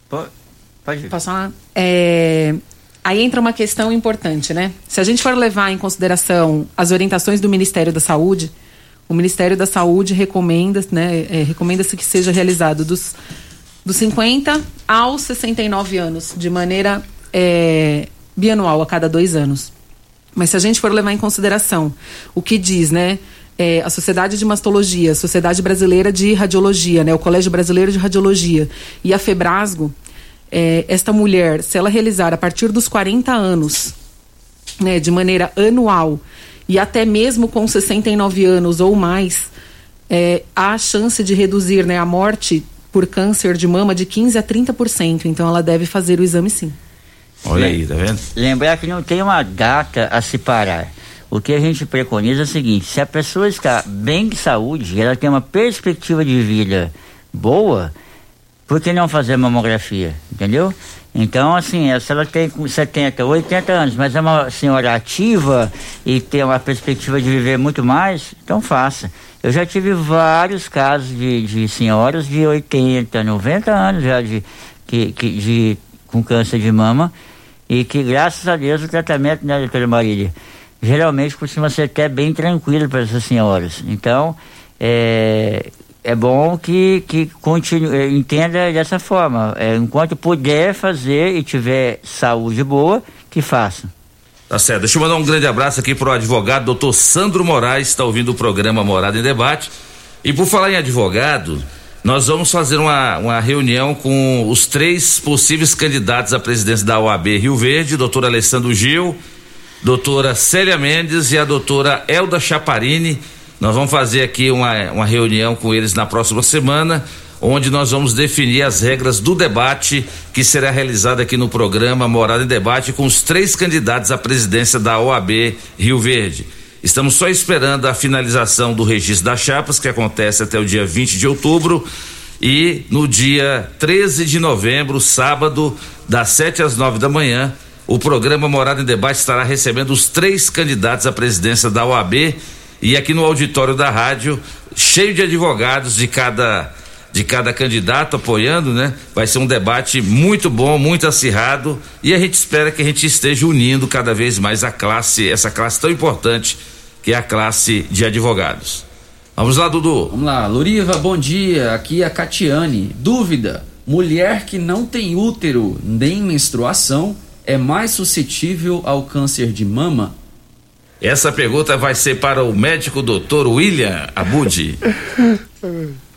Pode. Posso falar? É, Aí entra uma questão importante, né? Se a gente for levar em consideração as orientações do Ministério da Saúde, o Ministério da Saúde recomenda, né, é, recomenda-se que seja realizado dos, dos 50 aos 69 anos, de maneira é, bianual, a cada dois anos. Mas se a gente for levar em consideração o que diz, né, é, a Sociedade de Mastologia, a Sociedade Brasileira de Radiologia, né, o Colégio Brasileiro de Radiologia e a Febrasgo, é, esta mulher, se ela realizar a partir dos 40 anos, né, de maneira anual, e até mesmo com 69 anos ou mais, é, há a chance de reduzir né, a morte por câncer de mama de 15 a 30%. Então ela deve fazer o exame sim. Olha aí, tá vendo? Lembrar que não tem uma data a se parar. O que a gente preconiza é o seguinte: se a pessoa está bem de saúde, ela tem uma perspectiva de vida boa, por que não fazer mamografia? Entendeu? Então, assim, se ela tem 70, 80 anos, mas é uma senhora ativa e tem uma perspectiva de viver muito mais, então faça. Eu já tive vários casos de, de senhoras de 80, 90 anos já de, que, que, de, com câncer de mama e que, graças a Deus, o tratamento, né, doutora Marília, geralmente costuma ser até bem tranquilo para essas senhoras. Então, é, é bom que, que continue, eh, entenda dessa forma. É, enquanto puder fazer e tiver saúde boa, que faça. Tá certo. Deixa eu mandar um grande abraço aqui pro advogado doutor Sandro Moraes, está ouvindo o programa Morada em Debate. E por falar em advogado, nós vamos fazer uma, uma reunião com os três possíveis candidatos à presidência da OAB Rio Verde, doutor Alessandro Gil, doutora Célia Mendes e a doutora Elda Chaparini nós vamos fazer aqui uma, uma reunião com eles na próxima semana, onde nós vamos definir as regras do debate que será realizado aqui no programa Morada em Debate com os três candidatos à presidência da OAB Rio Verde. Estamos só esperando a finalização do registro das chapas, que acontece até o dia 20 de outubro. E no dia 13 de novembro, sábado, das 7 às 9 da manhã, o programa Morada em Debate estará recebendo os três candidatos à presidência da OAB e aqui no auditório da rádio, cheio de advogados de cada de cada candidato apoiando, né? Vai ser um debate muito bom, muito acirrado e a gente espera que a gente esteja unindo cada vez mais a classe, essa classe tão importante que é a classe de advogados. Vamos lá, Dudu. Vamos lá, Luriva, bom dia. Aqui é a Catiane. Dúvida: mulher que não tem útero nem menstruação é mais suscetível ao câncer de mama? Essa pergunta vai ser para o médico doutor William Abudi.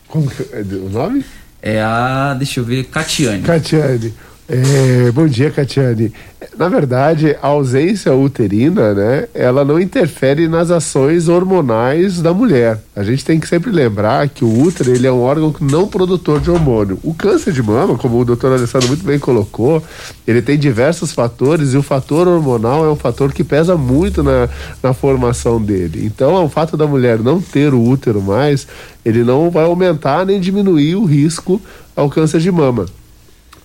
Como que é o nome? É a, deixa eu ver, Catiane. Catiane. É, bom dia, Catiane. Na verdade, a ausência uterina, né, ela não interfere nas ações hormonais da mulher. A gente tem que sempre lembrar que o útero ele é um órgão não produtor de hormônio. O câncer de mama, como o doutor Alessandro muito bem colocou, ele tem diversos fatores e o fator hormonal é um fator que pesa muito na, na formação dele. Então, o fato da mulher não ter o útero mais, ele não vai aumentar nem diminuir o risco ao câncer de mama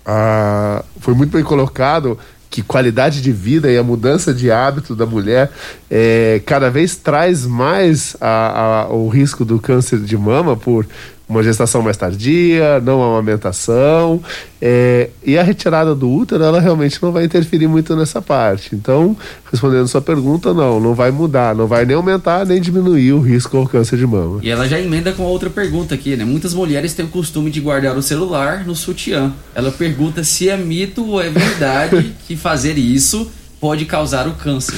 ah, foi muito bem colocado que qualidade de vida e a mudança de hábito da mulher é, cada vez traz mais a, a, o risco do câncer de mama por uma gestação mais tardia, não amamentação, é, e a retirada do útero, ela realmente não vai interferir muito nessa parte. Então, respondendo a sua pergunta, não, não vai mudar, não vai nem aumentar nem diminuir o risco ao câncer de mama. E ela já emenda com outra pergunta aqui, né? Muitas mulheres têm o costume de guardar o celular no sutiã. Ela pergunta se é mito ou é verdade que fazer isso pode causar o câncer.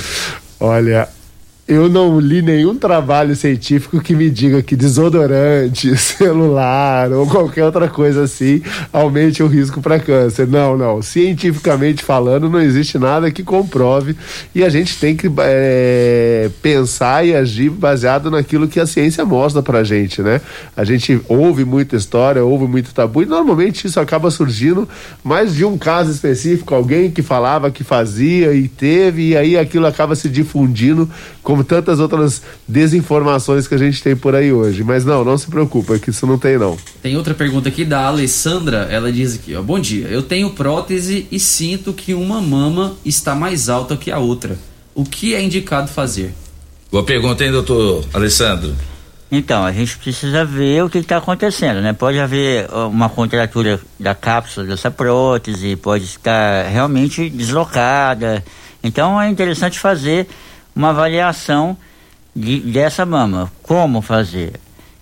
Olha, eu não li nenhum trabalho científico que me diga que desodorante, celular ou qualquer outra coisa assim aumente o risco para câncer. Não, não. Cientificamente falando, não existe nada que comprove e a gente tem que é, pensar e agir baseado naquilo que a ciência mostra para gente, né? A gente ouve muita história, ouve muito tabu e normalmente isso acaba surgindo mais de um caso específico, alguém que falava que fazia e teve e aí aquilo acaba se difundindo como tantas outras desinformações que a gente tem por aí hoje. Mas não, não se preocupa, que isso não tem não. Tem outra pergunta aqui da Alessandra, ela diz aqui, ó, bom dia, eu tenho prótese e sinto que uma mama está mais alta que a outra. O que é indicado fazer? Boa pergunta, hein, doutor Alessandro? Então, a gente precisa ver o que está acontecendo, né? Pode haver uma contratura da cápsula dessa prótese, pode estar realmente deslocada. Então, é interessante fazer uma avaliação de, dessa mama. Como fazer?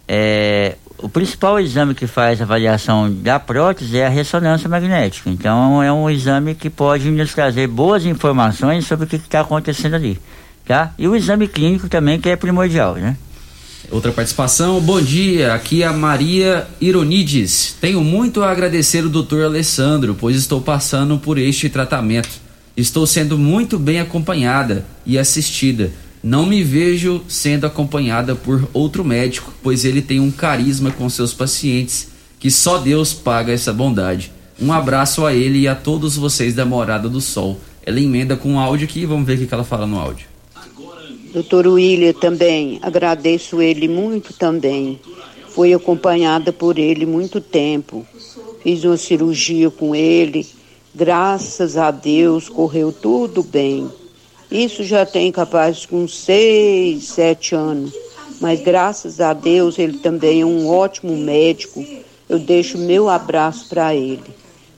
É, o principal exame que faz avaliação da prótese é a ressonância magnética. Então é um exame que pode nos trazer boas informações sobre o que está acontecendo ali, tá? E o exame clínico também que é primordial, né? Outra participação, bom dia, aqui é a Maria Ironides. Tenho muito a agradecer o doutor Alessandro, pois estou passando por este tratamento. Estou sendo muito bem acompanhada e assistida. Não me vejo sendo acompanhada por outro médico, pois ele tem um carisma com seus pacientes que só Deus paga essa bondade. Um abraço a ele e a todos vocês da Morada do Sol. Ela emenda com um áudio aqui, vamos ver o que ela fala no áudio. Doutor William também, agradeço ele muito também. Fui acompanhada por ele muito tempo. Fiz uma cirurgia com ele Graças a Deus correu tudo bem. Isso já tem capaz com seis, sete anos. Mas graças a Deus ele também é um ótimo médico. Eu deixo meu abraço para ele.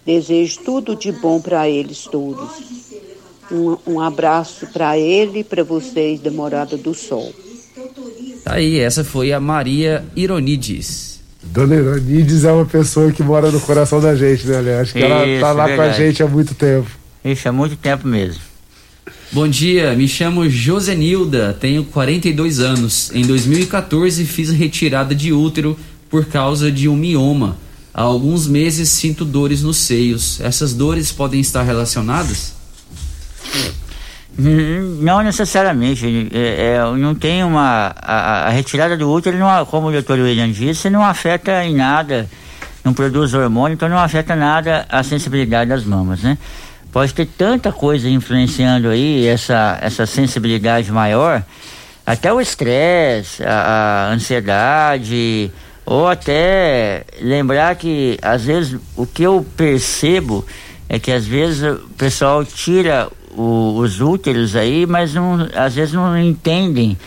Desejo tudo de bom para eles todos. Um, um abraço para ele e para vocês da Morada do Sol. Tá aí, essa foi a Maria Ironides. Dona Ironides é uma pessoa que mora no coração da gente, né, Léo? Acho que ela Isso, tá lá com a gente há muito tempo. Isso, há muito tempo mesmo. Bom dia, me chamo Josenilda, tenho 42 anos. Em 2014 fiz retirada de útero por causa de um mioma. Há alguns meses sinto dores nos seios. Essas dores podem estar relacionadas? Hum, Não necessariamente. É, é, não tem uma. A, a retirada do útero, não, como o doutor William disse, não afeta em nada, não produz hormônio, então não afeta nada a sensibilidade das mamas, né? Pode ter tanta coisa influenciando aí essa, essa sensibilidade maior, até o estresse, a, a ansiedade, ou até lembrar que às vezes o que eu percebo é que às vezes o pessoal tira o- os úteros aí, mas não, às vezes não entendem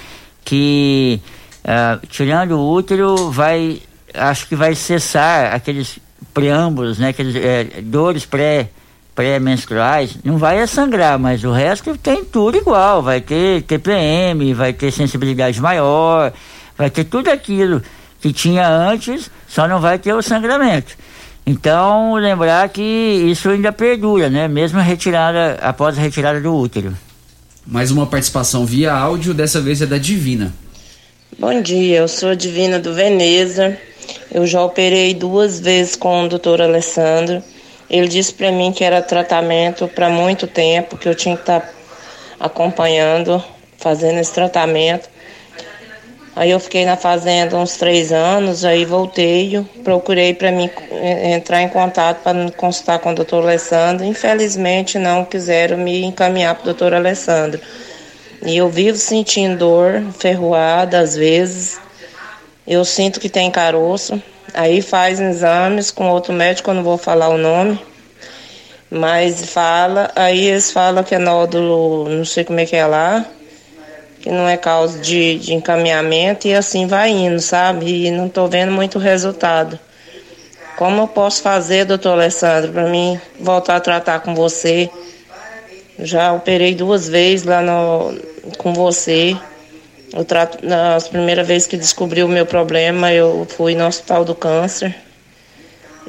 que ah, tirando o útero vai, acho que vai cessar aqueles preâmbulos, né, aqueles eh, dores pré pré-menstruais, não vai sangrar, mas o resto tem tudo igual, vai ter TPM, vai ter sensibilidade maior, vai ter tudo aquilo que tinha antes, só não vai ter o sangramento. Então, lembrar que isso ainda perdura, né? Mesmo retirada, após a retirada do útero. Mais uma participação via áudio, dessa vez é da Divina. Bom dia, eu sou a Divina do Veneza. Eu já operei duas vezes com o doutor Alessandro. Ele disse para mim que era tratamento para muito tempo, que eu tinha que estar acompanhando, fazendo esse tratamento. Aí eu fiquei na fazenda uns três anos, aí voltei, procurei para mim eh, entrar em contato para consultar com o doutor Alessandro. Infelizmente não quiseram me encaminhar para o doutor Alessandro. E eu vivo sentindo dor, ferroada às vezes. Eu sinto que tem caroço. Aí faz exames com outro médico, eu não vou falar o nome. Mas fala, aí eles falam que é nódulo, não sei como é que é lá, que não é causa de, de encaminhamento e assim vai indo, sabe? E não tô vendo muito resultado. Como eu posso fazer, doutor Alessandro, para mim voltar a tratar com você? Já operei duas vezes lá no, com você. Eu trato, nas primeiras vezes que descobri o meu problema, eu fui no Hospital do Câncer.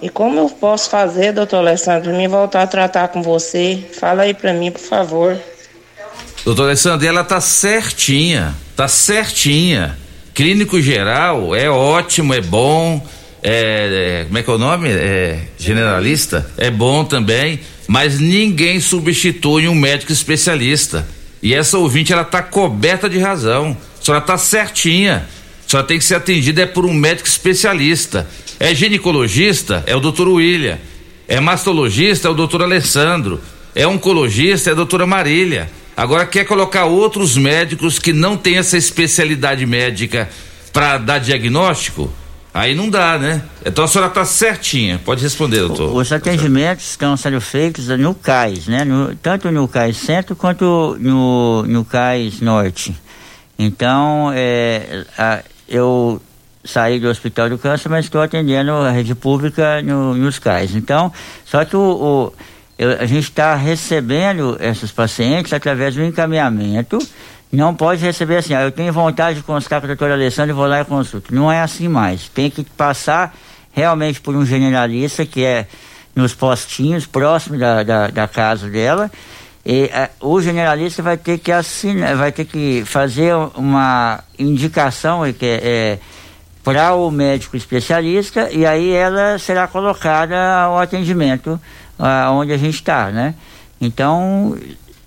E como eu posso fazer, doutor Alessandro, para mim voltar a tratar com você? Fala aí para mim, por favor. Doutor Alessandro, ela tá certinha, tá certinha. Clínico geral é ótimo, é bom. É, é, como é que é o nome? É, generalista? É bom também, mas ninguém substitui um médico especialista. E essa ouvinte, ela tá coberta de razão. A senhora tá certinha. A senhora tem que ser atendida é por um médico especialista. É ginecologista? É o doutor William. É mastologista? É o doutor Alessandro. É oncologista? É a doutora Marília. Agora quer colocar outros médicos que não têm essa especialidade médica para dar diagnóstico? Aí não dá, né? Então a senhora tá certinha. Pode responder, doutor. Os atendimentos estão sendo feitos no CAIS, né? No- tanto no CAIS Centro quanto no, no CAIS Norte. Então, é, a- eu saí do Hospital do Câncer, mas estou atendendo a rede pública no- nos CAIS. Então, só que o, o- eu- a gente está recebendo esses pacientes através do encaminhamento. Não pode receber assim, ah, eu tenho vontade de consultar com o doutor Alessandro e vou lá e consulto. Não é assim mais. Tem que passar realmente por um generalista que é nos postinhos, próximo da, da, da casa dela. E eh, o generalista vai ter que assinar, vai ter que fazer uma indicação eh, que é, para o médico especialista e aí ela será colocada ao atendimento ah, onde a gente está, né? Então,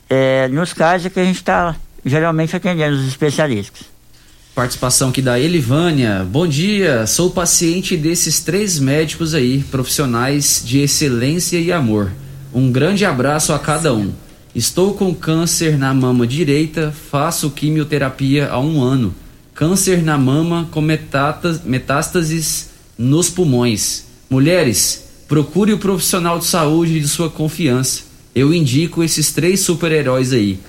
eh, nos casos é que a gente está geralmente atendendo os especialistas. Participação aqui da Elivânia. Bom dia, sou paciente desses três médicos aí, profissionais de excelência e amor. Um grande abraço a cada um. Estou com câncer na mama direita, faço quimioterapia há um ano. Câncer na mama com metástases nos pulmões. Mulheres, Procure o profissional de saúde de sua confiança. Eu indico esses três super-heróis aí.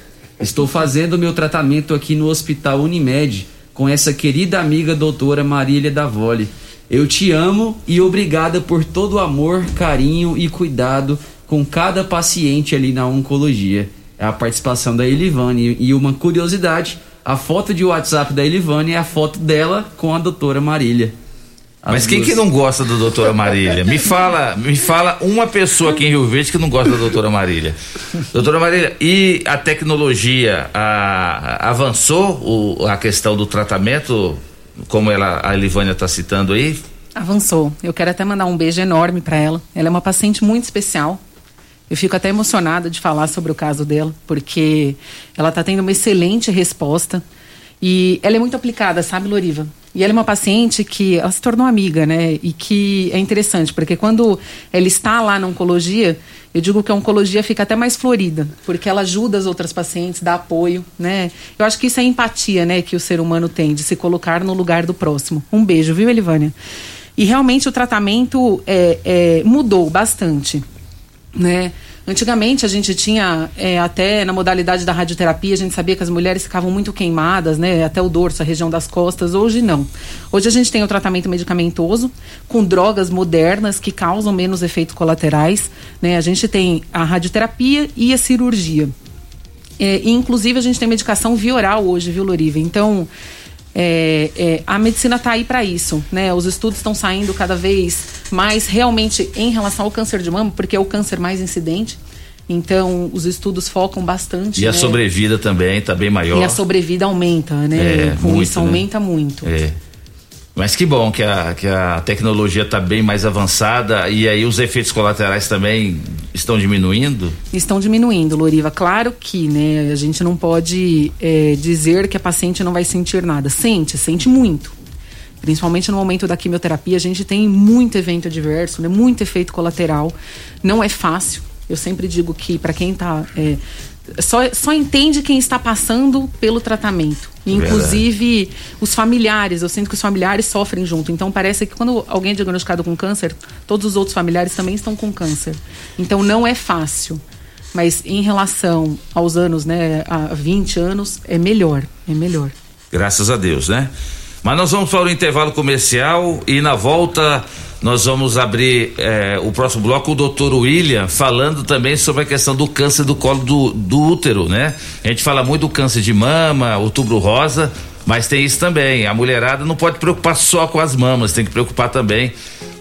Estou fazendo meu tratamento aqui no Hospital Unimed com essa querida amiga doutora Marília Davoli. Eu te amo e obrigada por todo o amor, carinho e cuidado com cada paciente ali na oncologia. É a participação da Elivane. E uma curiosidade: a foto de WhatsApp da Elivane é a foto dela com a doutora Marília. As Mas quem duas. que não gosta da doutora Marília? Me fala, me fala uma pessoa aqui em Rio Verde que não gosta da doutora Marília. Doutora Marília, e a tecnologia a- avançou o- a questão do tratamento, como ela, a Elivânia está citando aí? Avançou. Eu quero até mandar um beijo enorme para ela. Ela é uma paciente muito especial. Eu fico até emocionada de falar sobre o caso dela, porque ela está tendo uma excelente resposta. E ela é muito aplicada, sabe, Loriva? E ela é uma paciente que ela se tornou amiga, né? E que é interessante, porque quando ela está lá na oncologia, eu digo que a oncologia fica até mais florida, porque ela ajuda as outras pacientes, dá apoio, né? Eu acho que isso é empatia, né, que o ser humano tem, de se colocar no lugar do próximo. Um beijo, viu, Elivânia? E realmente o tratamento é, é, mudou bastante, né? Antigamente a gente tinha é, até na modalidade da radioterapia a gente sabia que as mulheres ficavam muito queimadas, né? Até o dorso, a região das costas. Hoje não. Hoje a gente tem o tratamento medicamentoso com drogas modernas que causam menos efeitos colaterais, né? A gente tem a radioterapia e a cirurgia. É, e, inclusive a gente tem medicação via oral hoje, viu, Loriva? Então é, é, a medicina está aí para isso, né? Os estudos estão saindo cada vez mais realmente em relação ao câncer de mama, porque é o câncer mais incidente. Então, os estudos focam bastante. E a né? sobrevida também está bem maior. E a sobrevida aumenta, né? É, Com muito, isso né? aumenta muito. É. Mas que bom que a, que a tecnologia está bem mais avançada e aí os efeitos colaterais também estão diminuindo. Estão diminuindo, Loriva. Claro que, né, a gente não pode é, dizer que a paciente não vai sentir nada. Sente, sente muito. Principalmente no momento da quimioterapia, a gente tem muito evento adverso, né, muito efeito colateral. Não é fácil. Eu sempre digo que para quem está só, só entende quem está passando pelo tratamento. Inclusive os familiares, eu sinto que os familiares sofrem junto. Então parece que quando alguém é diagnosticado com câncer, todos os outros familiares também estão com câncer. Então não é fácil. Mas em relação aos anos, né, a 20 anos, é melhor, é melhor. Graças a Deus, né? Mas nós vamos para o intervalo comercial e na volta nós vamos abrir eh, o próximo bloco o doutor William falando também sobre a questão do câncer do colo do, do útero, né? A gente fala muito do câncer de mama, outubro rosa, mas tem isso também. A mulherada não pode preocupar só com as mamas, tem que preocupar também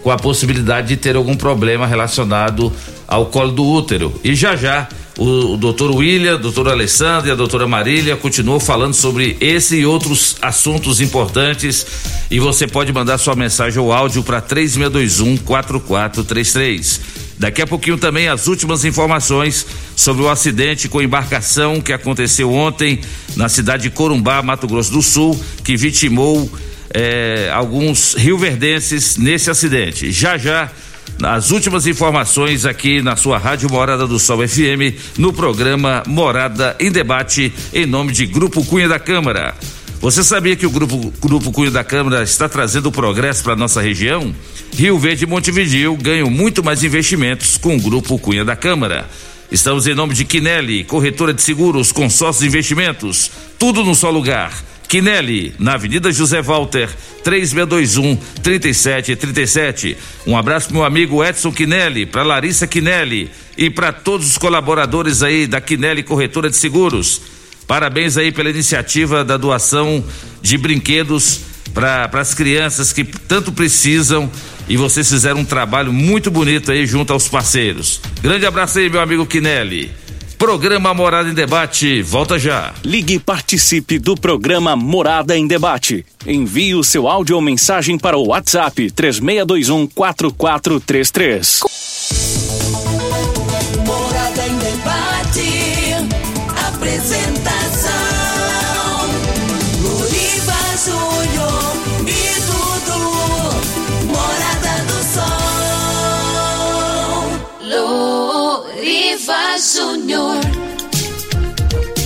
com a possibilidade de ter algum problema relacionado ao colo do útero. E já já o, o doutor William, doutor Alessandro e a doutora Marília continuam falando sobre esse e outros assuntos importantes. E você pode mandar sua mensagem ou áudio para 3621 4433. Daqui a pouquinho também as últimas informações sobre o acidente com embarcação que aconteceu ontem na cidade de Corumbá, Mato Grosso do Sul, que vitimou eh, alguns rioverdenses nesse acidente. Já já as últimas informações aqui na sua Rádio Morada do Sol FM, no programa Morada em Debate, em nome de Grupo Cunha da Câmara. Você sabia que o Grupo, Grupo Cunha da Câmara está trazendo progresso para nossa região? Rio Verde e Montevideo ganham muito mais investimentos com o Grupo Cunha da Câmara. Estamos em nome de Quinelli, corretora de seguros, consórcios e investimentos, tudo num só lugar. Quinelli, na Avenida José Walter, 3621 3737. Um abraço pro meu amigo Edson Quinelli, para Larissa Quinelli e para todos os colaboradores aí da Quinelli Corretora de Seguros. Parabéns aí pela iniciativa da doação de brinquedos para as crianças que tanto precisam e vocês fizeram um trabalho muito bonito aí junto aos parceiros. Grande abraço aí, meu amigo Quinelli. Programa Morada em Debate, volta já. Ligue e participe do programa Morada em Debate. Envie o seu áudio ou mensagem para o WhatsApp 3621 4433. Júnior.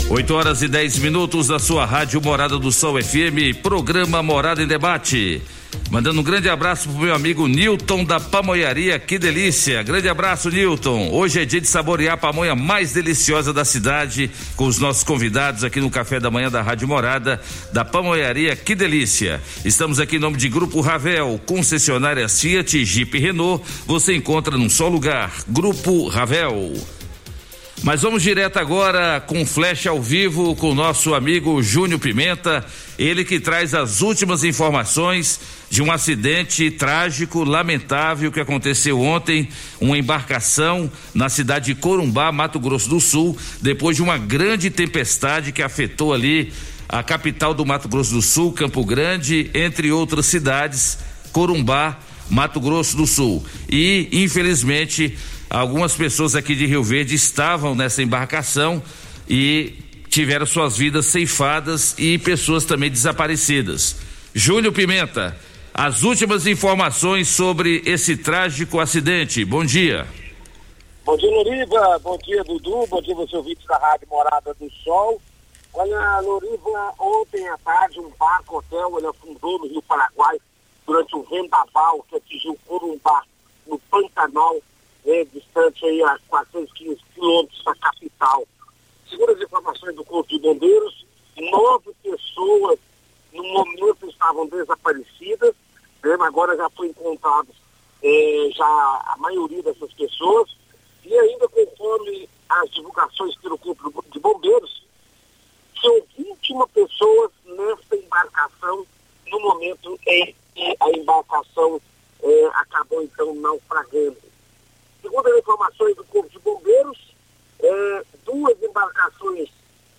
8 horas e 10 minutos da sua rádio Morada do Sol FM, programa Morada em Debate. Mandando um grande abraço pro meu amigo Newton da Pamonharia, que delícia. Grande abraço, Newton. Hoje é dia de saborear a pamonha mais deliciosa da cidade, com os nossos convidados aqui no café da manhã da Rádio Morada, da Pamonharia, que delícia. Estamos aqui em nome de Grupo Ravel, concessionárias Fiat, Jeep e Renault. Você encontra num só lugar. Grupo Ravel. Mas vamos direto agora com flecha ao vivo com o nosso amigo Júnior Pimenta, ele que traz as últimas informações de um acidente trágico, lamentável que aconteceu ontem, uma embarcação na cidade de Corumbá, Mato Grosso do Sul, depois de uma grande tempestade que afetou ali a capital do Mato Grosso do Sul, Campo Grande, entre outras cidades, Corumbá, Mato Grosso do Sul. E, infelizmente, algumas pessoas aqui de Rio Verde estavam nessa embarcação e tiveram suas vidas ceifadas e pessoas também desaparecidas. Júlio Pimenta, as últimas informações sobre esse trágico acidente. Bom dia. Bom dia, Loriva. Bom dia, Dudu. Bom dia, você ouvinte da Rádio Morada do Sol. Olha, Loriva, ontem à tarde um barco hotel ele afundou no Rio Paraguai durante um vendaval que atingiu Corumbá, no Pantanal, né, distante aí a 415 quilômetros da capital. Segundo as informações do Corpo de Bombeiros, nove pessoas no momento estavam desaparecidas, né, agora já foi encontrado eh, já a maioria dessas pessoas, e ainda conforme as divulgações pelo Corpo de Bombeiros, são 21 pessoas nessa embarcação no momento em que a embarcação eh, acabou então naufragando. Segundo as informações do Corpo de Bombeiros, eh, duas embarcações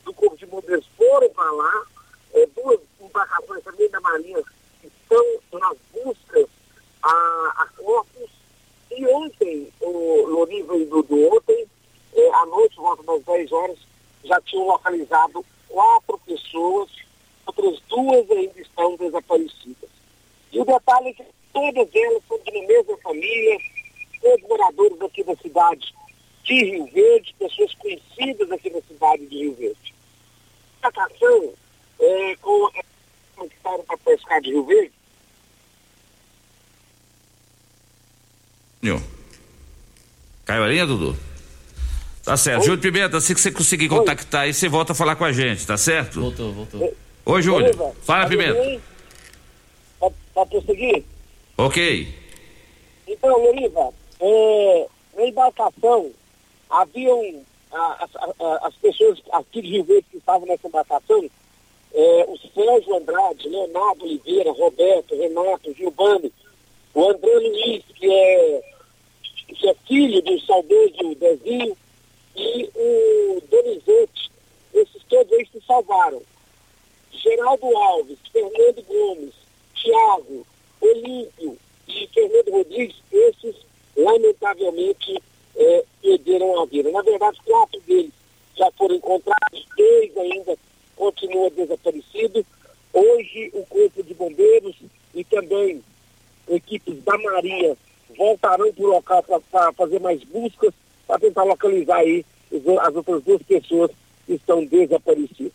do Corpo de Bombeiros foram para lá, eh, duas embarcações também da Marinha estão nas buscas a, a corpos. E ontem, o Loriva e Dudu, ontem, eh, à noite, volta das 10 horas, já tinham localizado quatro pessoas, outras duas ainda estão desaparecidas. E o detalhe é que todas elas são de uma mesma família, todos moradores aqui da cidade de Rio Verde, pessoas conhecidas aqui na cidade de Rio Verde. A embarcação é, com é, que estavam para pescar de Rio Verde, Júnior. Caiu a linha, Dudu? Tá certo. Júlio Pimenta, assim que você conseguir contactar aí, você volta a falar com a gente, tá certo? Voltou, voltou. Ô, Júlio. Fala, tá Pimenta. bem? Pode, pode prosseguir? Ok. Então, Loriva, é, na embarcação haviam a- as- a- as pessoas aqui de Rio Verde que estavam nessa embarcação, é, o Sérgio Andrade, Leonardo Oliveira, Roberto, Renato, Gilvani, o André Luiz, que é, que é filho do saudoso Dezinho, e o Donizete, esses todos eles se salvaram. Geraldo Alves, Fernando Gomes, Thiago, Olímpio e Fernando Rodrigues, esses lamentavelmente eh, perderam a vida. Na verdade, quatro deles já foram encontrados, dois ainda continuam desaparecidos. Hoje, o Corpo de Bombeiros e também equipes da Marinha voltarão para o local para fazer mais buscas, para tentar localizar aí as outras duas pessoas que estão desaparecidas.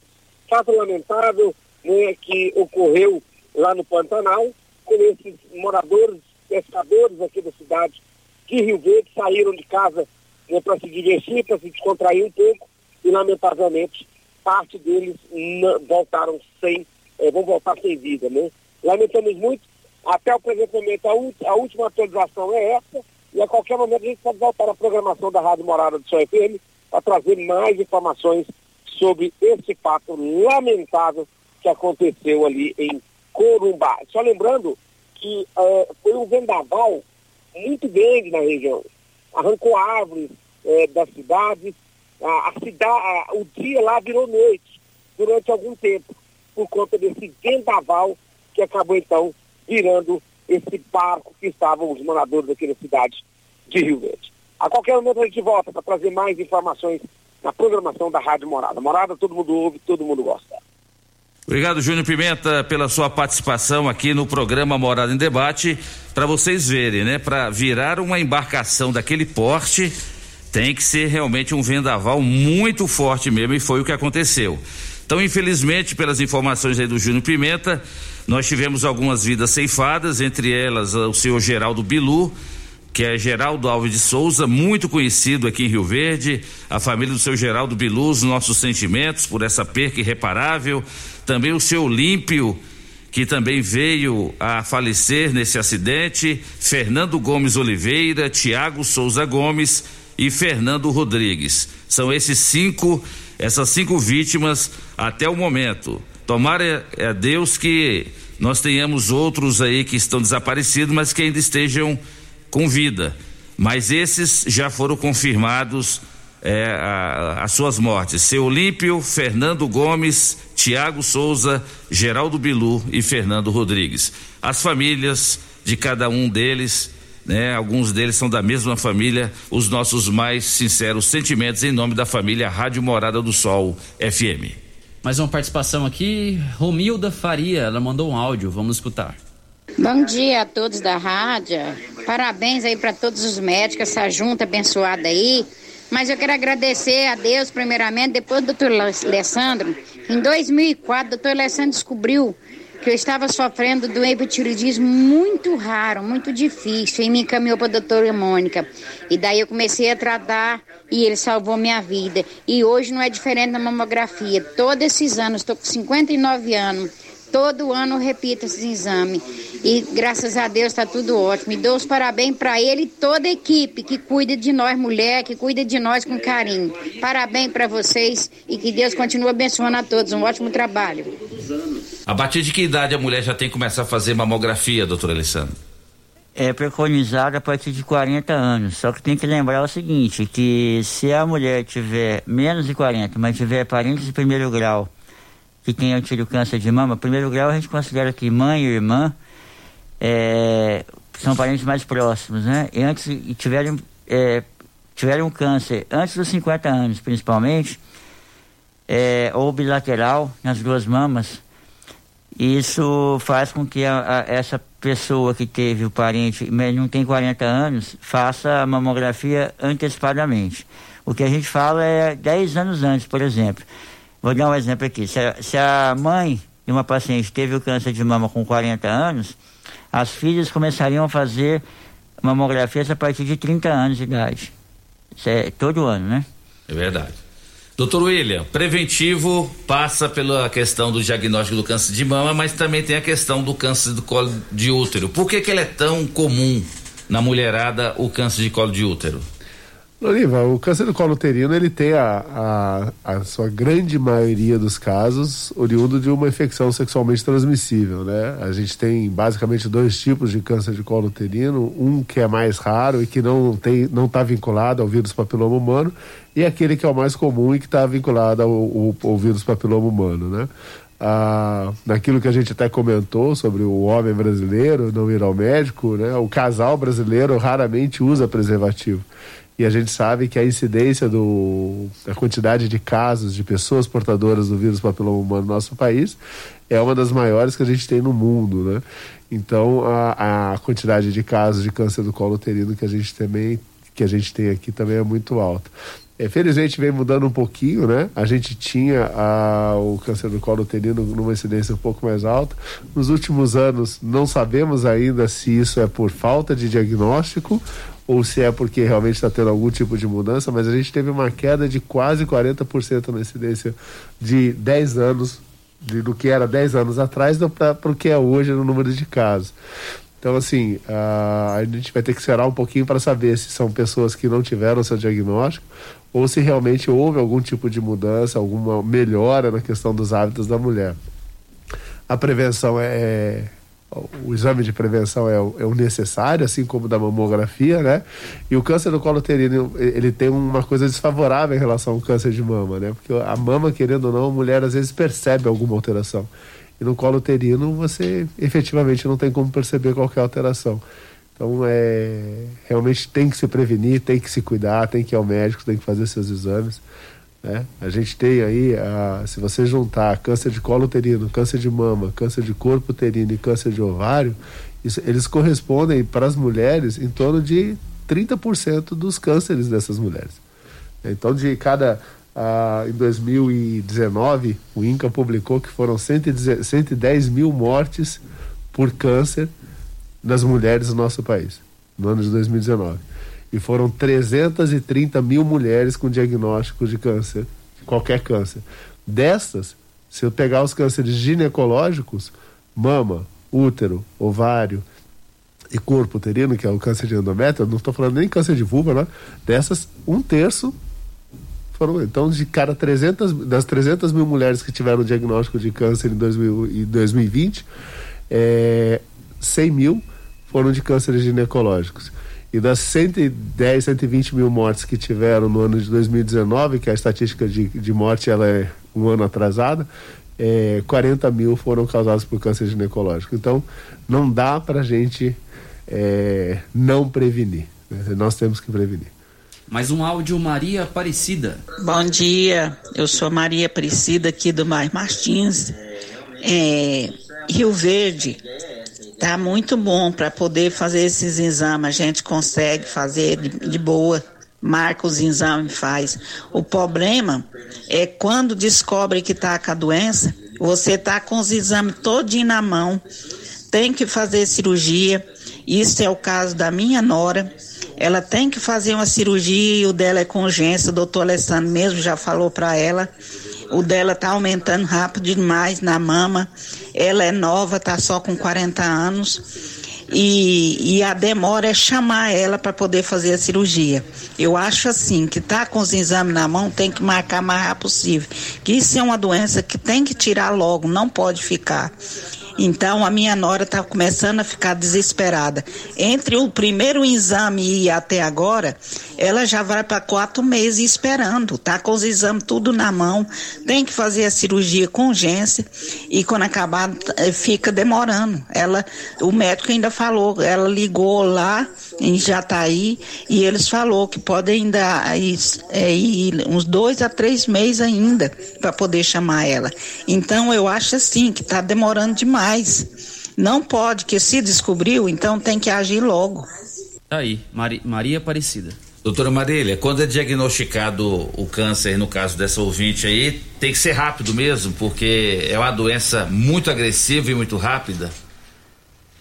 Fato lamentável né, que ocorreu lá no Pantanal, com esses moradores, pescadores aqui da cidade de Rio Verde, saíram de casa né, para se divertir, para se descontrair um pouco, e lamentavelmente parte deles voltaram sem, eh, vão voltar sem vida, né? Lamentamos muito, até o presente momento a, a última atualização é essa, e a qualquer momento a gente pode voltar à programação da Rádio Morada do Sol FM para trazer mais informações sobre esse fato lamentável que aconteceu ali em Corumbá. Só lembrando que eh, foi um vendaval muito grande na região. Arrancou árvores eh, da cidade, a, a cidade, o dia lá virou noite durante algum tempo, por conta desse vendaval que acabou então virando esse barco que estavam os moradores aqui na cidade de Rio Verde. A qualquer momento a gente volta para trazer mais informações na programação da Rádio Morada. Morada todo mundo ouve, todo mundo gosta. Obrigado, Júnior Pimenta, pela sua participação aqui no programa Morada em Debate. Para vocês verem, né? Para virar uma embarcação daquele porte, tem que ser realmente um vendaval muito forte mesmo, e foi o que aconteceu. Então, infelizmente, pelas informações aí do Júnior Pimenta, Nós tivemos algumas vidas ceifadas, entre elas o senhor Geraldo Bilu, que é Geraldo Alves de Souza, muito conhecido aqui em Rio Verde, a família do seu Geraldo Bilu, os nossos sentimentos por essa perca irreparável, também o seu Olímpio, que também veio a falecer nesse acidente, Fernando Gomes Oliveira, Tiago Souza Gomes e Fernando Rodrigues. São esses cinco, essas cinco vítimas até o momento. Tomara a Deus que nós tenhamos outros aí que estão desaparecidos, mas que ainda estejam com vida. Mas esses já foram confirmados é, a, as suas mortes. Seu Olímpio, Fernando Gomes, Tiago Souza, Geraldo Bilu e Fernando Rodrigues. As famílias de cada um deles, né, alguns deles são da mesma família, os nossos mais sinceros sentimentos em nome da família Rádio Morada do Sol FM. Mais uma participação aqui, Romilda Faria, ela mandou um áudio, vamos escutar. Bom dia a todos da rádio. Parabéns aí para todos os médicos, essa junta abençoada aí. Mas eu quero agradecer a Deus, primeiramente, depois do doutor Alessandro. Em 2004, o doutor Alessandro descobriu que eu estava sofrendo do hipotiroidismo muito raro, muito difícil, e me encaminhou para a doutora Mônica. E daí eu comecei a tratar e ele salvou minha vida. E hoje não é diferente na mamografia. Todos esses anos, estou com 59 anos Todo ano repita esse exame. E graças a Deus está tudo ótimo. E dou os parabéns para ele e toda a equipe que cuida de nós, mulher, que cuida de nós com carinho. Parabéns para vocês e que Deus continue abençoando a todos. Um ótimo trabalho. A partir de que idade a mulher já tem que começar a fazer mamografia, doutor Alessandro? É preconizado a partir de 40 anos. Só que tem que lembrar o seguinte, que se a mulher tiver menos de 40, mas tiver parentes de primeiro grau que tenham tido câncer de mama, primeiro grau a gente considera que mãe e irmã é, são parentes mais próximos, né? E antes e tiveram, é, tiveram câncer antes dos 50 anos, principalmente, é, ou bilateral nas duas mamas, isso faz com que a, a, essa pessoa que teve o parente, mas não tem 40 anos, faça a mamografia antecipadamente. O que a gente fala é 10 anos antes, por exemplo. Vou dar um exemplo aqui. Se a, se a mãe de uma paciente teve o câncer de mama com 40 anos, as filhas começariam a fazer mamografias a partir de 30 anos de idade. Isso é todo ano, né? É verdade. Doutor William, preventivo passa pela questão do diagnóstico do câncer de mama, mas também tem a questão do câncer do colo de útero. Por que, que ele é tão comum na mulherada, o câncer de colo de útero? Oliva, o câncer do colo uterino ele tem a, a, a, sua grande maioria dos casos oriundo de uma infecção sexualmente transmissível, né? A gente tem basicamente dois tipos de câncer de colo uterino, um que é mais raro e que não tem, não está vinculado ao vírus papiloma humano e aquele que é o mais comum e que está vinculado ao, ao, ao, vírus papiloma humano, né? Ah, naquilo que a gente até comentou sobre o homem brasileiro não ir ao médico, né? O casal brasileiro raramente usa preservativo e a gente sabe que a incidência do a quantidade de casos de pessoas portadoras do vírus papiloma humano no nosso país é uma das maiores que a gente tem no mundo, né? Então a, a quantidade de casos de câncer do colo uterino que a gente também que a gente tem aqui também é muito alta. É, felizmente vem mudando um pouquinho, né? A gente tinha a, o câncer do colo uterino numa incidência um pouco mais alta. Nos últimos anos, não sabemos ainda se isso é por falta de diagnóstico ou se é porque realmente está tendo algum tipo de mudança, mas a gente teve uma queda de quase 40% na incidência de 10 anos, de, do que era 10 anos atrás, para o que é hoje no número de casos. Então, assim, a, a gente vai ter que esperar um pouquinho para saber se são pessoas que não tiveram seu diagnóstico ou se realmente houve algum tipo de mudança, alguma melhora na questão dos hábitos da mulher. A prevenção é, é o exame de prevenção é o, é o, necessário, assim como da mamografia, né? E o câncer do colo uterino, ele tem uma coisa desfavorável em relação ao câncer de mama, né? Porque a mama, querendo ou não, a mulher às vezes percebe alguma alteração. E no colo uterino você efetivamente não tem como perceber qualquer alteração. Então, é, realmente tem que se prevenir, tem que se cuidar, tem que ir ao médico, tem que fazer seus exames. Né? A gente tem aí, a, se você juntar câncer de colo uterino, câncer de mama, câncer de corpo uterino e câncer de ovário, isso, eles correspondem para as mulheres em torno de 30% dos cânceres dessas mulheres. Então, de cada em 2019, o INCA publicou que foram 110, 110 mil mortes por câncer nas mulheres no nosso país, no ano de 2019. E foram 330 mil mulheres com diagnóstico de câncer, qualquer câncer. Dessas, se eu pegar os cânceres ginecológicos, mama, útero, ovário e corpo uterino, que é o câncer de endométrio, não estou falando nem câncer de vulva, né? Dessas, um terço foram, então, de cada 300, das 300 mil mulheres que tiveram diagnóstico de câncer em, 2000, em 2020, é, 100 mil foram de cânceres ginecológicos. E das 110, 120 mil mortes que tiveram no ano de 2019, que a estatística de, de morte ela é um ano atrasada, é, 40 mil foram causados por câncer ginecológico. Então, não dá para a gente é, não prevenir. Né? Nós temos que prevenir. Mais um áudio, Maria Aparecida. Bom dia, eu sou Maria Aparecida aqui do Mar Martins. É, Rio Verde tá muito bom para poder fazer esses exames. A gente consegue fazer de, de boa, marca os exames e faz. O problema é quando descobre que tá com a doença, você tá com os exames todinho na mão, tem que fazer cirurgia. Isso é o caso da minha nora ela tem que fazer uma cirurgia e o dela é urgência. O doutor Alessandro mesmo já falou para ela. O dela tá aumentando rápido demais na mama. Ela é nova, tá só com 40 anos. E, e a demora é chamar ela para poder fazer a cirurgia. Eu acho assim, que tá com os exames na mão, tem que marcar mais rápido possível. Que isso é uma doença que tem que tirar logo, não pode ficar. Então a minha nora está começando a ficar desesperada. Entre o primeiro exame e até agora, ela já vai para quatro meses esperando, tá com os exames tudo na mão, tem que fazer a cirurgia com urgência e quando acabar eh, fica demorando. Ela, o médico ainda falou, ela ligou lá em Jataí e eles falou que pode ainda ir, é, ir uns dois a três meses ainda para poder chamar ela. Então eu acho assim que está demorando demais mais. Não pode, que se descobriu, então tem que agir logo. Tá aí, Mari, Maria Aparecida. Doutora Marília, quando é diagnosticado o câncer, no caso dessa ouvinte aí, tem que ser rápido mesmo, porque é uma doença muito agressiva e muito rápida?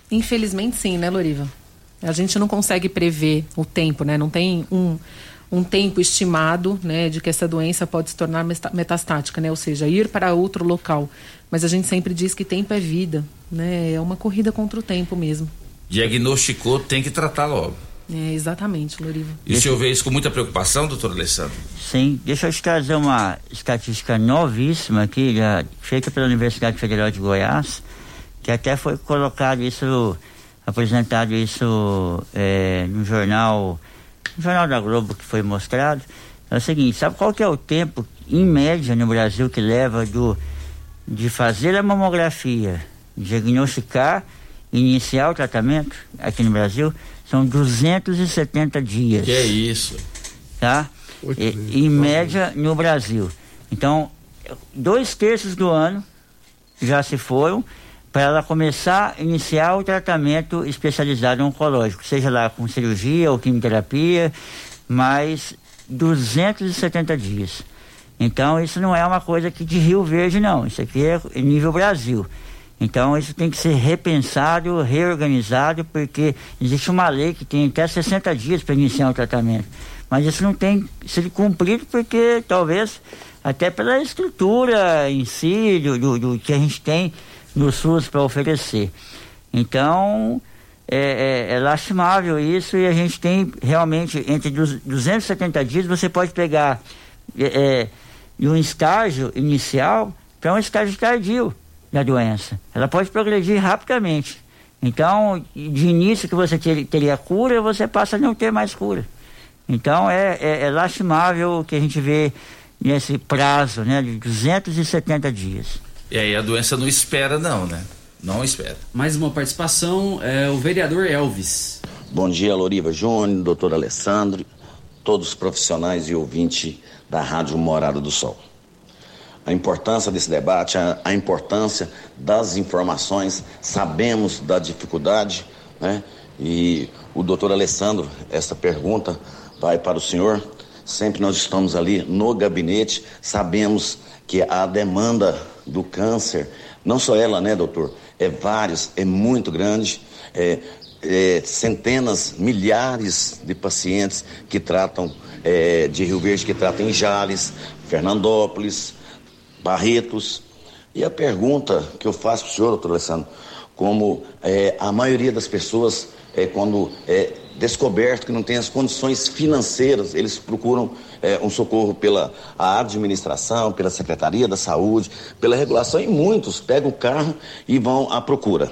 Infelizmente sim, né, Loriva? A gente não consegue prever o tempo, né? Não tem um, um tempo estimado, né, de que essa doença pode se tornar metastática, né? Ou seja, ir para outro local. Mas a gente sempre diz que tempo é vida, né? É uma corrida contra o tempo mesmo. Diagnosticou, tem que tratar logo. É, exatamente, Loriva. E o senhor vê isso com muita preocupação, doutor Alessandro? Sim, deixa eu te trazer uma estatística novíssima aqui, já feita pela Universidade Federal de Goiás, que até foi colocado isso, apresentado isso é, no jornal, no jornal da Globo que foi mostrado. É o seguinte, sabe qual que é o tempo, em média, no Brasil, que leva do de fazer a mamografia, diagnosticar, iniciar o tratamento aqui no Brasil, são 270 dias. Que é isso? Tá? E, em média no Brasil. Então, dois terços do ano já se foram para ela começar a iniciar o tratamento especializado oncológico, seja lá com cirurgia ou quimioterapia, mais 270 dias. Então isso não é uma coisa aqui de Rio Verde, não. Isso aqui é nível Brasil. Então isso tem que ser repensado, reorganizado, porque existe uma lei que tem até 60 dias para iniciar o tratamento. Mas isso não tem sido cumprido porque talvez até pela estrutura em si, do, do, do que a gente tem no SUS para oferecer. Então, é, é, é, lastimável isso e a gente tem realmente entre 270 dias você pode pegar é, é de um estágio inicial para um estágio tardio da doença. Ela pode progredir rapidamente. Então, de início que você ter, teria cura, você passa a não ter mais cura. Então, é, é, é lastimável o que a gente vê nesse prazo, né, de 270 dias. E aí a doença não espera não, né? Não espera. Mais uma participação, é o vereador Elvis. Bom dia, Loriva Júnior, doutor Alessandro, todos os profissionais e ouvintes da Rádio Morada do Sol. A importância desse debate, a, a importância das informações, sabemos da dificuldade, né? E o doutor Alessandro, essa pergunta vai para o senhor. sempre nós estamos ali no gabinete, sabemos que a demanda do câncer, não só ela, né, doutor? É vários, é muito grande. É, é, centenas, milhares de pacientes que tratam é, de Rio Verde, que tratam em Jales, Fernandópolis, Barretos. E a pergunta que eu faço para o senhor, doutor Alessandro, como é, a maioria das pessoas, é, quando é descoberto que não tem as condições financeiras, eles procuram é, um socorro pela administração, pela Secretaria da Saúde, pela regulação, e muitos pegam o carro e vão à procura.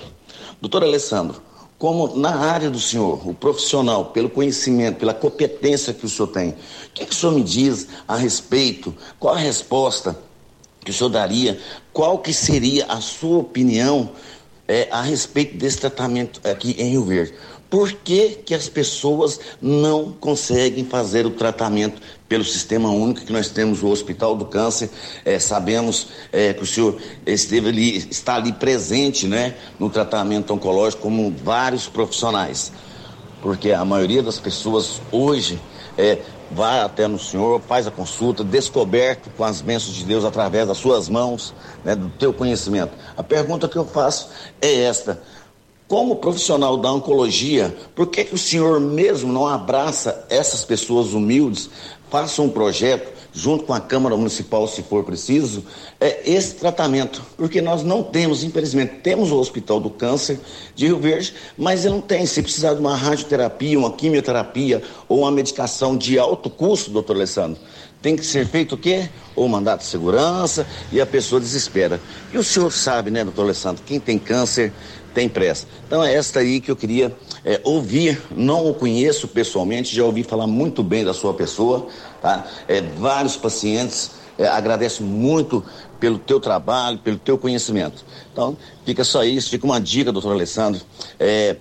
Doutor Alessandro, como na área do senhor, o profissional, pelo conhecimento, pela competência que o senhor tem, o que, que o senhor me diz a respeito? Qual a resposta que o senhor daria? Qual que seria a sua opinião é, a respeito desse tratamento aqui em Rio Verde? Por que, que as pessoas não conseguem fazer o tratamento pelo sistema único que nós temos o Hospital do Câncer? É, sabemos é, que o senhor esteve ali, está ali presente né, no tratamento oncológico como vários profissionais. Porque a maioria das pessoas hoje é, vai até no Senhor, faz a consulta, descoberto com as bênçãos de Deus através das suas mãos, né, do teu conhecimento. A pergunta que eu faço é esta: como profissional da oncologia, por que, que o senhor mesmo não abraça essas pessoas humildes, faça um projeto junto com a Câmara Municipal, se for preciso, é esse tratamento. Porque nós não temos, infelizmente, temos o Hospital do Câncer de Rio Verde, mas ele não tem. Se precisar de uma radioterapia, uma quimioterapia ou uma medicação de alto custo, doutor Alessandro, tem que ser feito o quê? Ou mandato de segurança e a pessoa desespera. E o senhor sabe, né, doutor Alessandro, quem tem câncer tem pressa. Então é esta aí que eu queria é, ouvir, não o conheço pessoalmente, já ouvi falar muito bem da sua pessoa, tá? É, vários pacientes, é, agradeço muito pelo teu trabalho, pelo teu conhecimento. Então, fica só isso, fica uma dica, doutor Alessandro, é,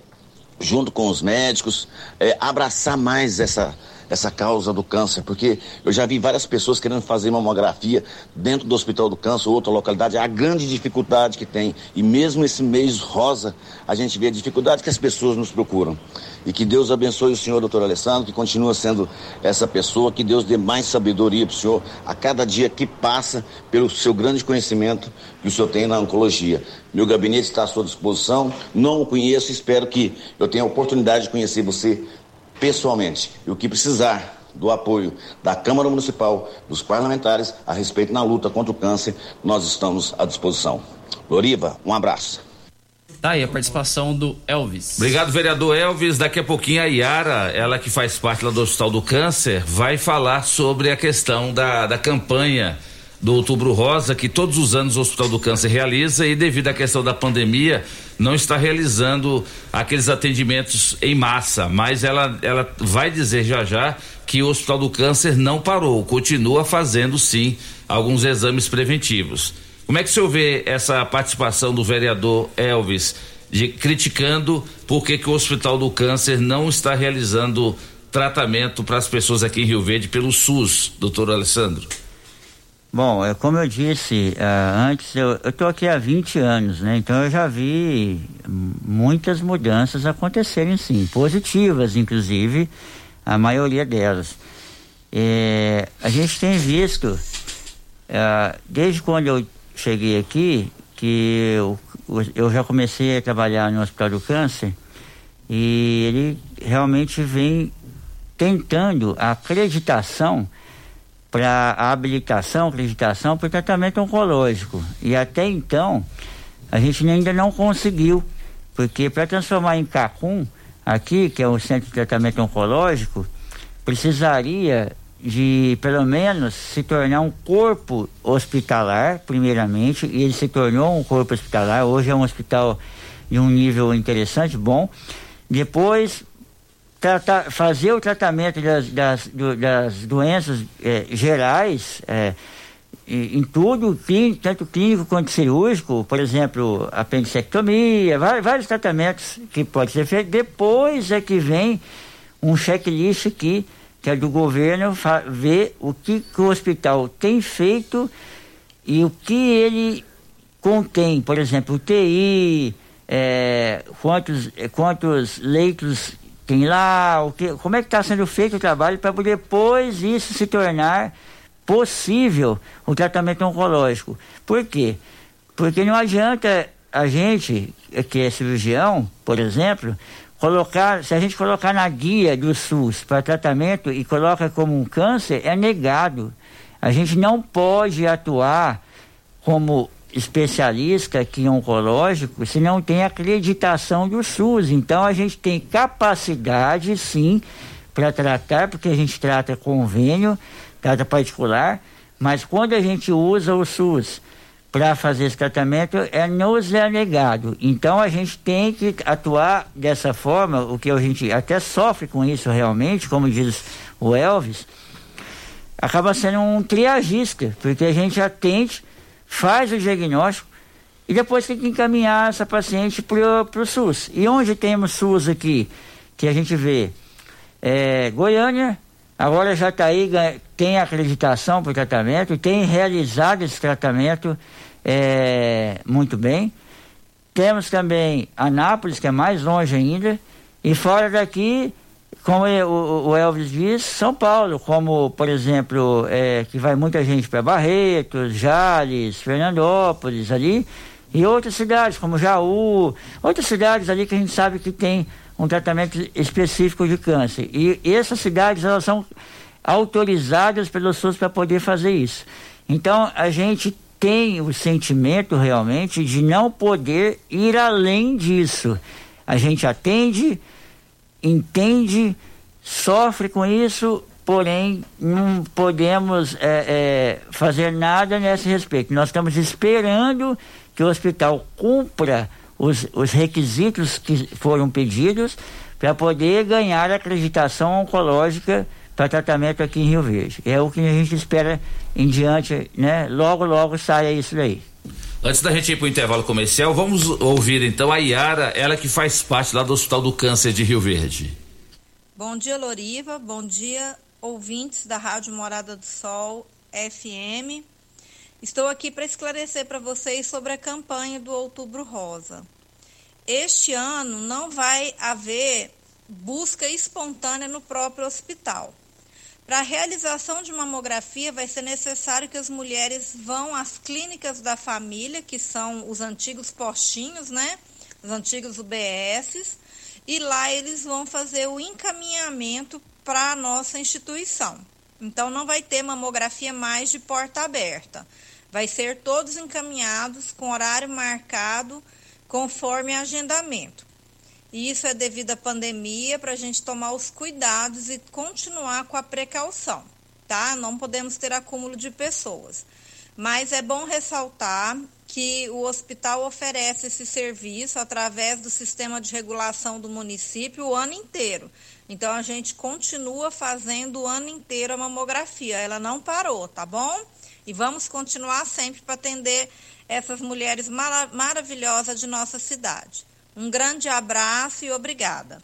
junto com os médicos, é, abraçar mais essa essa causa do câncer, porque eu já vi várias pessoas querendo fazer mamografia dentro do Hospital do Câncer ou outra localidade, a grande dificuldade que tem. E mesmo esse mês rosa, a gente vê a dificuldade que as pessoas nos procuram. E que Deus abençoe o senhor, doutor Alessandro, que continua sendo essa pessoa, que Deus dê mais sabedoria para o senhor a cada dia que passa pelo seu grande conhecimento que o senhor tem na oncologia. Meu gabinete está à sua disposição, não o conheço, espero que eu tenha a oportunidade de conhecer você pessoalmente. E o que precisar do apoio da Câmara Municipal, dos parlamentares a respeito na luta contra o câncer, nós estamos à disposição. Loriva, um abraço. Tá aí a participação do Elvis. Obrigado, vereador Elvis. Daqui a pouquinho a Yara, ela que faz parte lá do Hospital do Câncer, vai falar sobre a questão da, da campanha do Outubro Rosa, que todos os anos o Hospital do Câncer realiza e devido à questão da pandemia, não está realizando aqueles atendimentos em massa, mas ela, ela vai dizer já já que o Hospital do Câncer não parou, continua fazendo sim alguns exames preventivos. Como é que o senhor vê essa participação do vereador Elvis de, criticando por que, que o Hospital do Câncer não está realizando tratamento para as pessoas aqui em Rio Verde pelo SUS, doutor Alessandro? Bom, é, como eu disse uh, antes, eu estou aqui há 20 anos, né? Então eu já vi muitas mudanças acontecerem sim, positivas inclusive, a maioria delas. É, a gente tem visto, uh, desde quando eu cheguei aqui, que eu, eu já comecei a trabalhar no Hospital do Câncer, e ele realmente vem tentando a acreditação para habilitação, acreditação para tratamento oncológico. E até então, a gente ainda não conseguiu, porque para transformar em CACUM, aqui, que é o Centro de Tratamento Oncológico, precisaria de pelo menos se tornar um corpo hospitalar, primeiramente, e ele se tornou um corpo hospitalar, hoje é um hospital de um nível interessante, bom. Depois tratar, fazer o tratamento das, das, do, das doenças é, gerais é, em tudo, tanto clínico quanto cirúrgico, por exemplo, apendicectomia, vários, tratamentos que pode ser feito. Depois é que vem um checklist aqui, que é do governo, ver o que, que o hospital tem feito e o que ele contém, por exemplo, UTI, é, quantos, quantos leitos tem lá, o que, como é que está sendo feito o trabalho para depois isso se tornar possível o tratamento oncológico. Por quê? Porque não adianta a gente, que é cirurgião, por exemplo, colocar, se a gente colocar na guia do SUS para tratamento e coloca como um câncer, é negado. A gente não pode atuar como especialista aqui oncológico se não tem acreditação do SUS. Então a gente tem capacidade sim para tratar, porque a gente trata convênio, trata particular, mas quando a gente usa o SUS para fazer esse tratamento, é nos é negado. Então a gente tem que atuar dessa forma, o que a gente até sofre com isso realmente, como diz o Elvis, acaba sendo um triagista, porque a gente atende faz o diagnóstico e depois tem que encaminhar essa paciente para o SUS. E onde temos SUS aqui, que a gente vê? É, Goiânia, agora já está aí, tem acreditação para o tratamento, tem realizado esse tratamento é, muito bem. Temos também Anápolis, que é mais longe ainda, e fora daqui como o, Elvis diz, São Paulo, como, por exemplo, é, que vai muita gente para Barretos, Jales, Fernandópolis ali, e outras cidades, como Jaú, outras cidades ali que a gente sabe que tem um tratamento específico de câncer. E essas cidades, elas são autorizadas pelo SUS para poder fazer isso. Então, a gente tem o sentimento realmente de não poder ir além disso. A gente atende entende, sofre com isso, porém não podemos é, é, fazer nada nesse respeito. Nós estamos esperando que o hospital cumpra os, os requisitos que foram pedidos para poder ganhar acreditação oncológica para tratamento aqui em Rio Verde. É o que a gente espera em diante, né? Logo, logo saia isso daí. Antes da gente ir para o intervalo comercial, vamos ouvir então a Yara, ela que faz parte lá do Hospital do Câncer de Rio Verde. Bom dia, Loriva. Bom dia, ouvintes da Rádio Morada do Sol FM. Estou aqui para esclarecer para vocês sobre a campanha do Outubro Rosa. Este ano não vai haver busca espontânea no próprio hospital. Para a realização de mamografia, vai ser necessário que as mulheres vão às clínicas da família, que são os antigos postinhos, né? Os antigos UBSs, e lá eles vão fazer o encaminhamento para a nossa instituição. Então, não vai ter mamografia mais de porta aberta. Vai ser todos encaminhados com horário marcado, conforme agendamento. E isso é devido à pandemia, para a gente tomar os cuidados e continuar com a precaução, tá? Não podemos ter acúmulo de pessoas. Mas é bom ressaltar que o hospital oferece esse serviço através do sistema de regulação do município o ano inteiro. Então a gente continua fazendo o ano inteiro a mamografia, ela não parou, tá bom? E vamos continuar sempre para atender essas mulheres mara maravilhosas de nossa cidade. Um grande abraço e obrigada.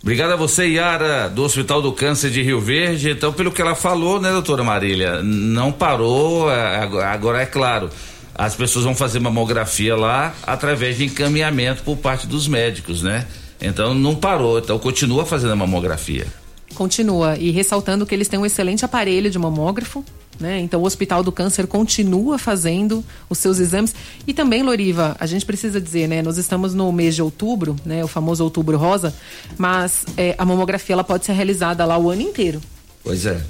Obrigado a você, Yara, do Hospital do Câncer de Rio Verde. Então, pelo que ela falou, né, doutora Marília, não parou, é, agora é claro, as pessoas vão fazer mamografia lá através de encaminhamento por parte dos médicos, né? Então não parou, então continua fazendo a mamografia. Continua, e ressaltando que eles têm um excelente aparelho de mamógrafo, né? Então, o Hospital do Câncer continua fazendo os seus exames. E também, Loriva, a gente precisa dizer, né? Nós estamos no mês de outubro, né? O famoso outubro rosa, mas é, a mamografia ela pode ser realizada lá o ano inteiro. Pois é.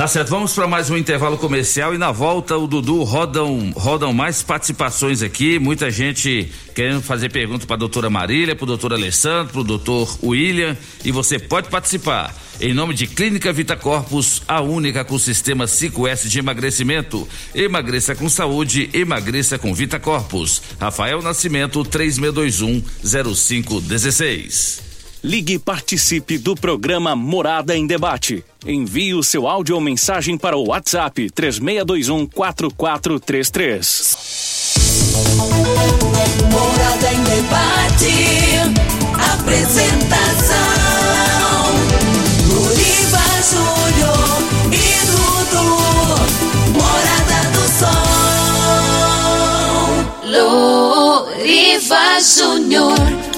Tá certo, vamos para mais um intervalo comercial e na volta o Dudu rodam rodam mais participações aqui, muita gente querendo fazer pergunta para a doutora Marília, para o doutor Alessandro, para o doutor William e você pode participar. Em nome de Clínica Vita Corpus, a única com sistema 5S de emagrecimento. Emagreça com saúde, emagreça com Vita Corpus. Rafael Nascimento, 3621 0516. Ligue e participe do programa Morada em Debate. Envie o seu áudio ou mensagem para o WhatsApp 3621 4433. Morada em Debate. Apresentação: Luriva Júnior e Dudu. Morada do Sol. Luriva Júnior.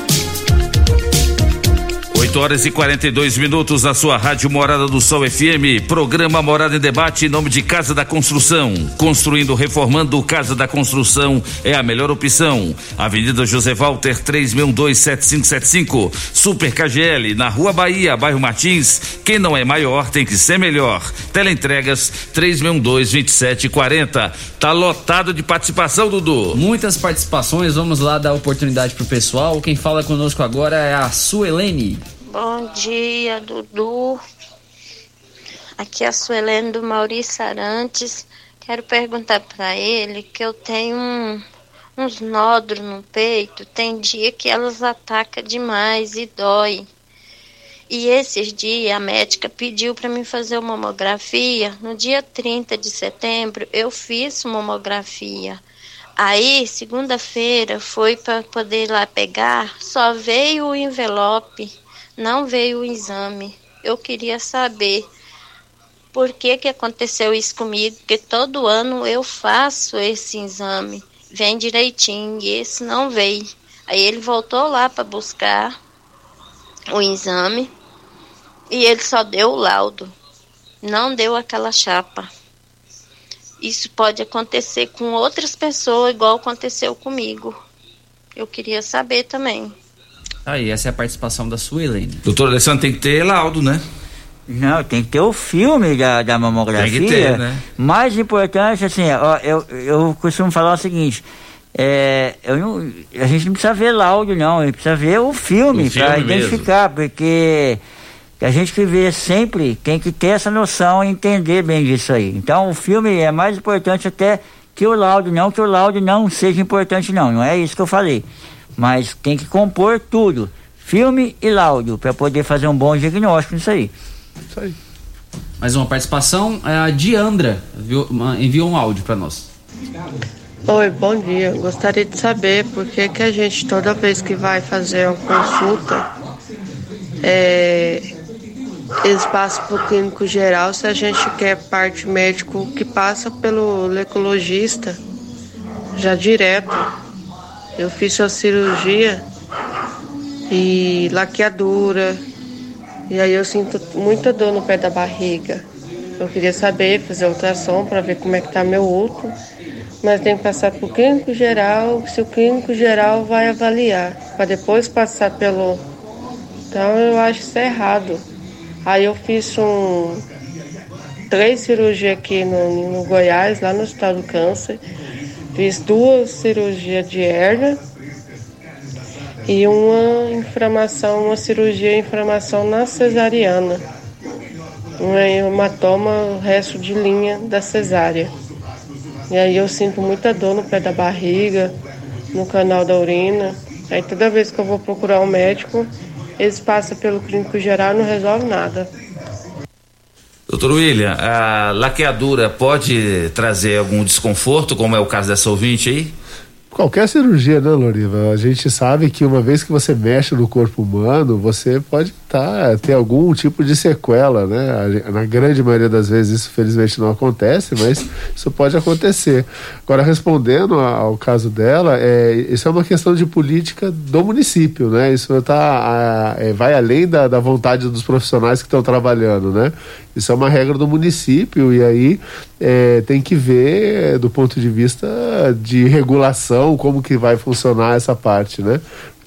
8 horas e 42 minutos na sua rádio Morada do Sol FM. Programa Morada em Debate em nome de Casa da Construção. Construindo, reformando Casa da Construção é a melhor opção. Avenida José Walter 36127575. Super KGL na Rua Bahia, bairro Martins. Quem não é maior tem que ser melhor. Teleentregas 36122740. Tá lotado de participação, Dudu. Muitas participações, vamos lá dar oportunidade pro pessoal. Quem fala conosco agora é a Suelene. Bom dia, Dudu. Aqui é a Suelene do Maurício Arantes. Quero perguntar para ele que eu tenho um, uns nódulos no peito. Tem dia que elas atacam demais e dói. E esses dias a médica pediu para mim fazer uma mamografia. No dia 30 de setembro eu fiz mamografia. Aí, segunda-feira, foi para poder ir lá pegar, só veio o envelope, não veio o exame. Eu queria saber por que, que aconteceu isso comigo, porque todo ano eu faço esse exame, vem direitinho, e esse não veio. Aí ele voltou lá para buscar o exame e ele só deu o laudo, não deu aquela chapa. Isso pode acontecer com outras pessoas, igual aconteceu comigo. Eu queria saber também. Aí, essa é a participação da sua, Helene. Doutor Alessandro tem que ter laudo, né? Não, tem que ter o filme da, da mamografia. Tem que ter, né? Mais importante, assim, ó, eu, eu costumo falar o seguinte. É, eu não, a gente não precisa ver laudo, não. A gente precisa ver o filme, O filme para identificar, porque a gente que vê sempre tem que ter essa noção e entender bem disso aí. Então, o filme é mais importante até que o laudo, não que o laudo não seja importante, não. Não é isso que eu falei. Mas tem que compor tudo: filme e laudo, para poder fazer um bom diagnóstico nisso aí. Isso aí. Mais uma participação, é a Diandra enviou um áudio para nós. Oi, bom dia. Gostaria de saber por que, que a gente, toda vez que vai fazer uma consulta, é, eles passam para o clínico geral se a gente quer parte médico que passa pelo lecologista já direto. Eu fiz a cirurgia e laqueadura, e aí eu sinto muita dor no pé da barriga. Eu queria saber, fazer ultrassom para ver como é que tá meu útero mas tem que passar para o clínico geral, se o clínico geral vai avaliar, para depois passar pelo. Então eu acho isso errado. Aí eu fiz um três cirurgias aqui no, no Goiás, lá no Hospital do Câncer. Fiz duas cirurgias de hernia e uma inflamação, uma cirurgia inflamação na cesariana. Um hematoma, resto de linha da cesárea. E aí eu sinto muita dor no pé da barriga, no canal da urina. Aí toda vez que eu vou procurar um médico, eles passam pelo clínico geral e não resolve nada. Doutor William, a laqueadura pode trazer algum desconforto, como é o caso dessa ouvinte aí? Qualquer cirurgia, né, Loriva? A gente sabe que uma vez que você mexe no corpo humano, você pode tá, ter algum tipo de sequela, né? Na grande maioria das vezes isso felizmente não acontece, mas isso pode acontecer. Agora, respondendo ao caso dela, é, isso é uma questão de política do município, né? Isso tá, a- é, vai além da, da vontade dos profissionais que estão trabalhando, né? Isso é uma regra do município e aí é, tem que ver é, do ponto de vista de regulação como que vai funcionar essa parte, né?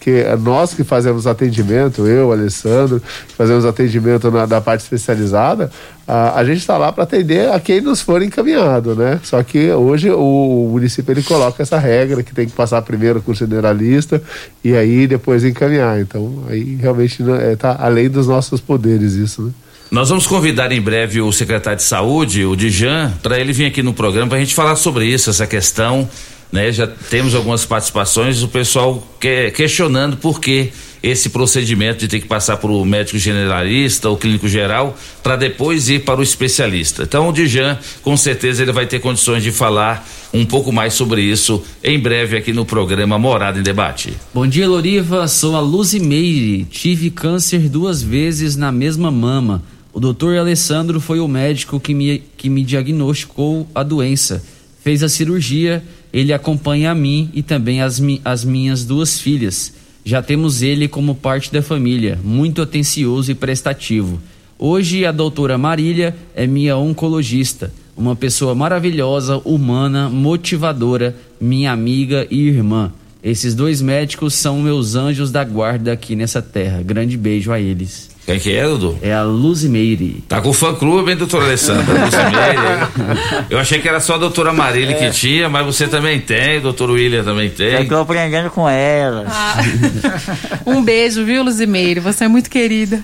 Porque é nós que fazemos atendimento, eu, Alessandro, fazemos atendimento na, da parte especializada, a, a gente está lá para atender a quem nos for encaminhado, né? Só que hoje o, município ele coloca essa regra que tem que passar primeiro com o generalista e aí depois encaminhar. Então aí realmente está além dos nossos poderes isso, né? Nós vamos convidar em breve o secretário de saúde, o Dijan, para ele vir aqui no programa para a gente falar sobre isso, essa questão. Né? Já temos algumas participações, o pessoal que, questionando por que esse procedimento de ter que passar para o médico generalista ou clínico geral para depois ir para o especialista. Então o Dijan, com certeza, ele vai ter condições de falar um pouco mais sobre isso em breve aqui no programa Morada em Debate. Bom dia, Loriva. Sou a Luzimeire. Tive câncer duas vezes na mesma mama. O doutor Alessandro foi o médico que me, que me diagnosticou a doença. Fez a cirurgia, ele acompanha a mim e também as, as minhas duas filhas. Já temos ele como parte da família, muito atencioso e prestativo. Hoje a doutora Marília é minha oncologista, uma pessoa maravilhosa, humana, motivadora, minha amiga e irmã. Esses dois médicos são meus anjos da guarda aqui nessa terra. Grande beijo a eles. Quem que é, Dudu? É a Luzimeire. Tá com fã clube, hein, doutora Alessandra? Luzimeire. Eu achei que era só a doutora Marília É. que tinha, mas você também tem, o doutor William também tem. Eu tô aprendendo com elas. Um beijo, viu, Luzimeire? Você é muito querida.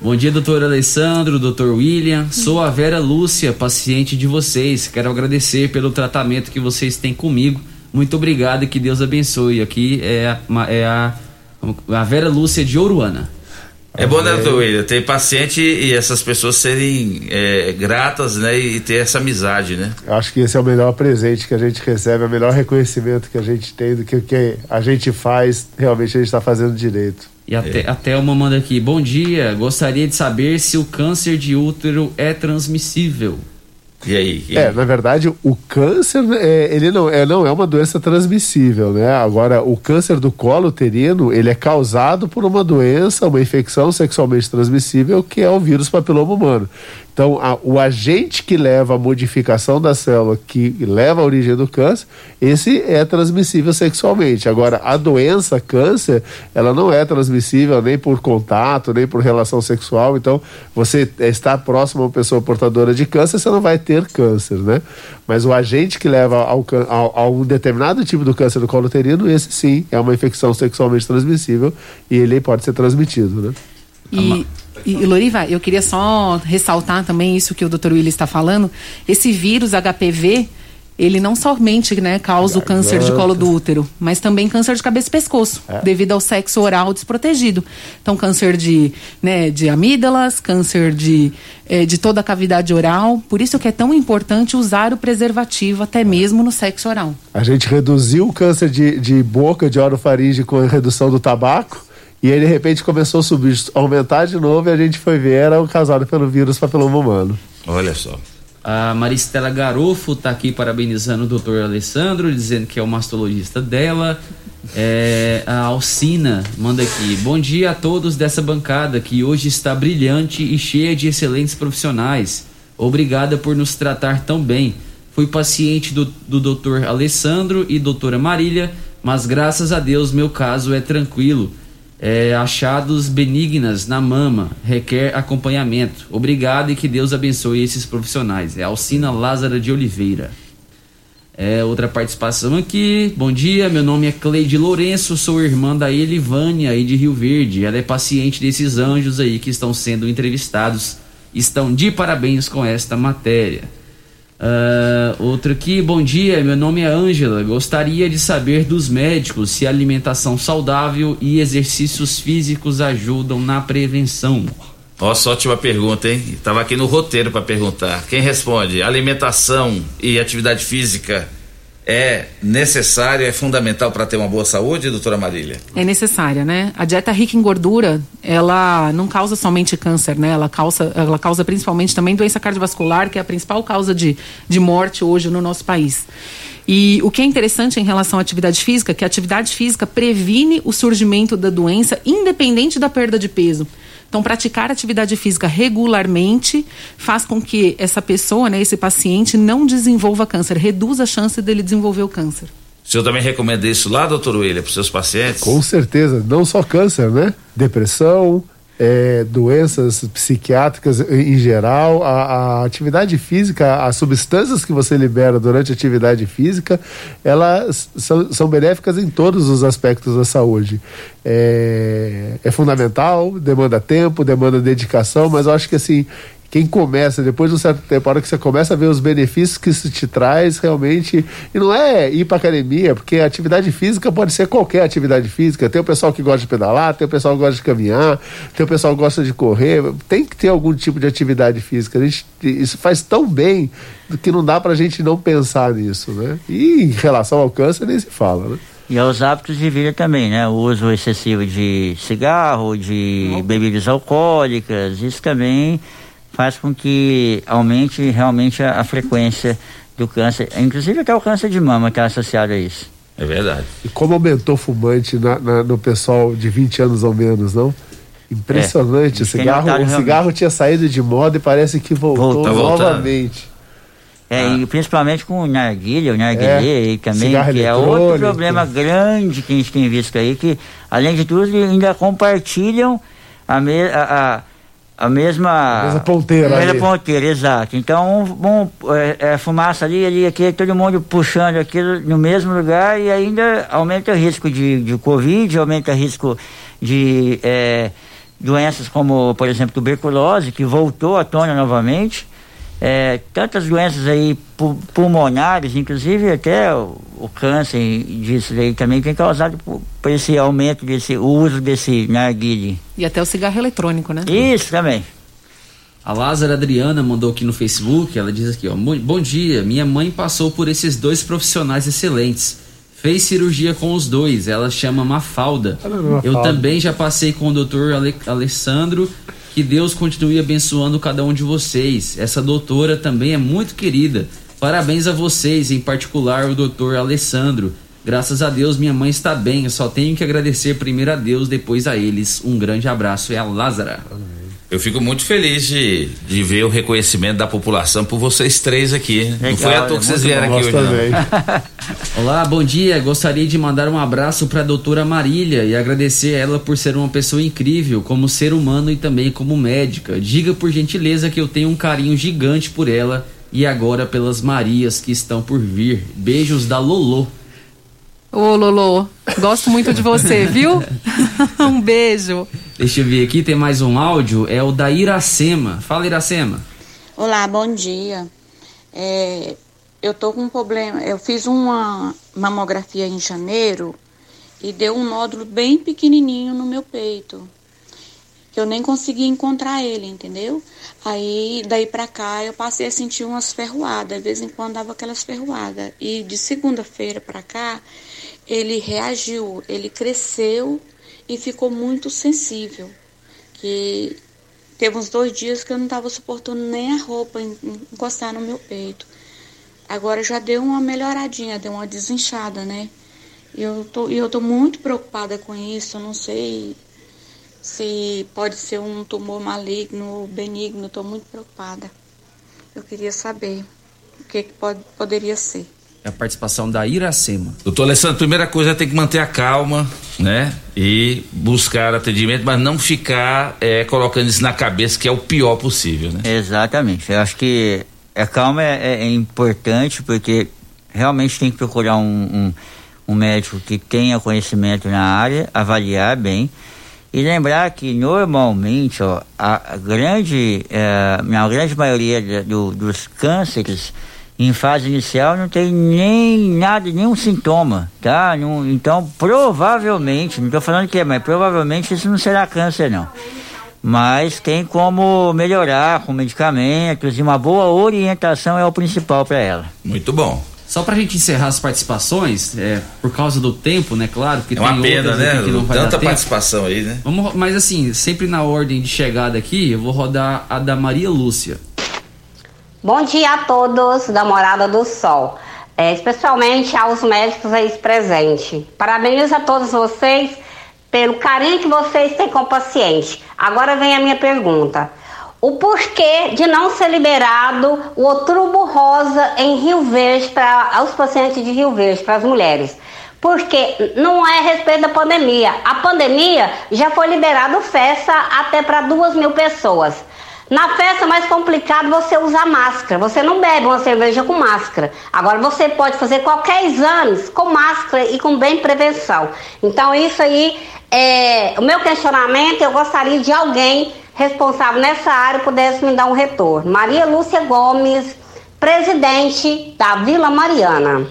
Bom dia, doutor Alessandro, doutor William. Sou a Vera Lúcia, paciente de vocês. Quero agradecer pelo tratamento que vocês têm comigo. Muito obrigado e que Deus abençoe. Aqui é a, é a, a Vera Lúcia de Ouruana. É bom, né, doutor William? Ter paciente e essas pessoas serem é, gratas, né? E ter essa amizade, né? Eu Acho que esse é o melhor presente que a gente recebe, é o melhor reconhecimento que a gente tem do que o que a gente faz, realmente a gente está fazendo direito. E até, a Thelma manda aqui. Bom dia, gostaria de saber se o câncer de útero é transmissível. E aí? É, na verdade, o câncer, é, ele não é, não é uma doença transmissível, né? Agora, o câncer do colo uterino, ele é causado por uma doença, uma infecção sexualmente transmissível, que é o vírus papiloma humano. Então, a- o agente que leva à modificação da célula, que leva à origem do câncer, esse é transmissível sexualmente. Agora, a doença câncer, ela não é transmissível nem por contato, nem por relação sexual. Então, você está próximo a uma pessoa portadora de câncer, você não vai ter câncer, né? Mas o agente que leva ao, ao, a um determinado tipo do câncer do colo uterino, esse sim é uma infecção sexualmente transmissível e ele pode ser transmitido, né? E, e, e, Loriva, eu queria só ressaltar também isso que o Dr. Willis está falando. Esse vírus HPV, ele não somente né, causa o câncer de colo do útero, mas também câncer de cabeça e pescoço, devido ao sexo oral desprotegido. Então, câncer de, né, de amígdalas, câncer de, eh, de toda a cavidade oral. Por isso que é tão importante usar o preservativo até mesmo no sexo oral. A gente reduziu o câncer de, de boca, de orofaringe com a redução do tabaco. E aí, de repente, começou a subir, aumentar de novo, e a gente foi ver, era causado pelo vírus papiloma humano. Olha só. A Maristela Garofo tá aqui parabenizando o doutor Alessandro, dizendo que é o mastologista dela. É, a Alcina manda aqui. Bom dia a todos dessa bancada que hoje está brilhante e cheia de excelentes profissionais. Obrigada por nos tratar tão bem. Fui paciente do, do doutor Alessandro e doutora Marília, mas graças a Deus meu caso é tranquilo. É, achados benignas na mama, requer acompanhamento. Obrigado e que Deus abençoe esses profissionais. É Alcina Lázara de Oliveira. É, outra participação aqui. Bom dia, meu nome é Cleide Lourenço, sou irmã da Elivânia aí de Rio Verde. Ela é paciente desses anjos aí que estão sendo entrevistados. Estão de parabéns com esta matéria. Ah, outro aqui, bom dia, meu nome é Ângela. Gostaria de saber dos médicos se alimentação saudável e exercícios físicos ajudam na prevenção. Nossa, ótima pergunta, hein? Tava aqui no roteiro para perguntar. Quem responde? Alimentação e atividade física é necessário, é fundamental para ter uma boa saúde, doutora Marília? É necessária, né? A dieta rica em gordura, ela não causa somente câncer, né? Ela causa, ela causa principalmente também doença cardiovascular, que é a principal causa de, de morte hoje no nosso país. E o que é interessante em relação à atividade física, é que a atividade física previne o surgimento da doença, independente da perda de peso. Então, praticar atividade física regularmente faz com que essa pessoa, né, esse paciente, não desenvolva câncer, reduz a chance dele desenvolver o câncer. O senhor também recomenda isso lá, doutor William, para seus pacientes? Com certeza, não só câncer, né? Depressão, é, doenças psiquiátricas em geral, a, a atividade física, as substâncias que você libera durante a atividade física, elas são, são benéficas em todos os aspectos da saúde. É, é fundamental, demanda tempo, demanda dedicação, mas eu acho que assim, quem começa, depois de um certo tempo, a hora que você começa a ver os benefícios que isso te traz, realmente. E não é ir para academia, porque a atividade física pode ser qualquer atividade física. Tem o pessoal que gosta de pedalar, tem o pessoal que gosta de caminhar, tem o pessoal que gosta de correr. Tem que ter algum tipo de atividade física. A gente, isso faz tão bem que não dá pra gente não pensar nisso, né? E em relação ao câncer, nem se fala, né? E aos hábitos de vida também, né? O uso excessivo de cigarro, de bebidas alcoólicas, isso também faz com que aumente realmente a, a frequência do câncer, inclusive até o câncer de mama está associado a isso. É verdade. E como aumentou o fumante na- na- no pessoal de 20 anos ou menos, não? Impressionante. É, o cigarro, notado o cigarro tinha saído de moda e parece que voltou, Voltou. Tá novamente. É, e principalmente com o narguilha, o narguilé É, aí também, que é outro problema grande que a gente tem visto aí, que além de tudo ainda compartilham a, me, a, a, a mesma... A mesma ponteira A mesma ali. ponteira, exato. Então, bom, é, é fumaça ali, ali, aqui, todo mundo puxando aquilo no mesmo lugar e ainda aumenta o risco de, de Covid, aumenta o risco de é, doenças como, por exemplo, tuberculose, que voltou à tona novamente. É, tantas doenças aí pu- pulmonares, inclusive até o, o câncer disso aí também tem causado por, por esse aumento desse o uso desse narguile. E até o cigarro eletrônico, né? Isso também. A Lázara Adriana mandou aqui no Facebook, ela diz aqui, ó, "Mo- bom dia, minha mãe passou por esses dois profissionais excelentes. Fez cirurgia com os dois, ela chama Mafalda. Eu Mafalda. também já passei com o doutor Ale Alessandro, que Deus continue abençoando cada um de vocês. Essa doutora também é muito querida. Parabéns a vocês, em particular o doutor Alessandro. Graças a Deus minha mãe está bem, eu só tenho que agradecer primeiro a Deus, depois a eles. Um grande abraço, é a Lázara. Eu fico muito feliz de, de ver o reconhecimento da população por vocês três aqui. Não Legal, foi à toa é que vocês muito vieram bom. aqui hoje, também. Olá, bom dia. Gostaria de mandar um abraço para a doutora Marília e agradecer a ela por ser uma pessoa incrível como ser humano e também como médica. Diga por gentileza que eu tenho um carinho gigante por ela e agora pelas Marias que estão por vir. Beijos da Lolô. Ô, Lolo, gosto muito de você, viu? um beijo. Deixa eu ver aqui, tem mais um áudio, é o da Iracema. Fala, Iracema. Olá, bom dia. É, eu tô com um problema. Eu fiz uma mamografia em janeiro e deu um nódulo bem pequenininho no meu peito. Que eu nem consegui encontrar ele, entendeu? Aí, daí pra cá, eu passei a sentir umas ferroadas. De vez em quando dava aquelas ferroadas. E de segunda-feira pra cá, ele reagiu. Ele cresceu e ficou muito sensível. Que Teve uns dois dias que eu não estava suportando nem a roupa en- en- encostar no meu peito. Agora já deu uma melhoradinha, deu uma desinchada, né? E eu tô, eu tô muito preocupada com isso. Eu não sei se pode ser um tumor maligno ou benigno. Estou muito preocupada. Eu queria saber o que, que pode, poderia ser. É a participação da Iracema. Doutor Alessandro, primeira coisa é ter que manter a calma, né? E buscar atendimento, mas não ficar é, colocando isso na cabeça que é o pior possível, né? Exatamente. Eu acho que a calma é, é- é importante porque realmente tem que procurar um, um, um médico que tenha conhecimento na área, avaliar bem. E lembrar que normalmente ó, a, grande, eh, na grande maioria do- dos cânceres em fase inicial não tem nem nada, nenhum sintoma, tá? Não- então provavelmente, não estou falando que é, mas provavelmente isso não será câncer não. Mas tem como melhorar com medicamentos e uma boa orientação é o principal para ela. Muito bom. Só pra gente encerrar as participações, é, por causa do tempo, né? Claro, porque É uma tem pena, outras né? que não vai Tanta participação aí, né? Vamos, mas assim, sempre na ordem de chegada aqui, eu vou rodar a da Maria Lúcia. Bom dia a todos da Morada do Sol, é, especialmente aos médicos aí presentes. Parabéns a todos vocês pelo carinho que vocês têm com o paciente. Agora vem a minha pergunta. O porquê de não ser liberado o outubro rosa em Rio Verde para os pacientes de Rio Verde, para as mulheres? Porque não é a respeito da pandemia. A pandemia já foi liberado festa até para duas mil pessoas. Na festa mais complicado você usar máscara. Você não bebe uma cerveja com máscara. Agora você pode fazer qualquer exame com máscara e com bem prevenção. Então isso aí é o meu questionamento. Eu gostaria de alguém responsável nessa área pudesse me dar um retorno. Maria Lúcia Gomes, presidente da Vila Mariana.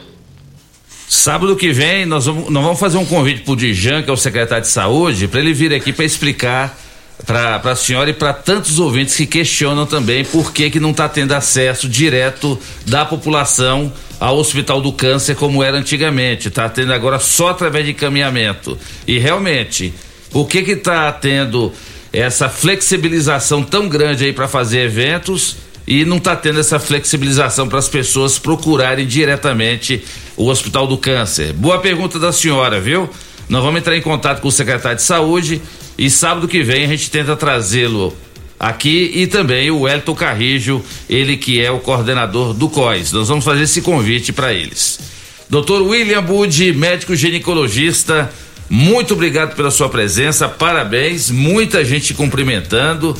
Sábado que vem nós vamos, nós vamos fazer um convite pro Dijan, que é o secretário de saúde, para ele vir aqui para explicar para a senhora e para tantos ouvintes que questionam também por que que não está tendo acesso direto da população ao Hospital do Câncer como era antigamente, está tendo agora só através de encaminhamento. E realmente, por que que está tendo essa flexibilização tão grande aí para fazer eventos e não está tendo essa flexibilização para as pessoas procurarem diretamente o Hospital do Câncer. Boa pergunta da senhora, viu? Nós vamos entrar em contato com o secretário de Saúde e sábado que vem a gente tenta trazê-lo aqui e também o Elton Carrijo, ele que é o coordenador do COIS. Nós vamos fazer esse convite para eles. Doutor William Budi, médico ginecologista, muito obrigado pela sua presença, parabéns, muita gente cumprimentando,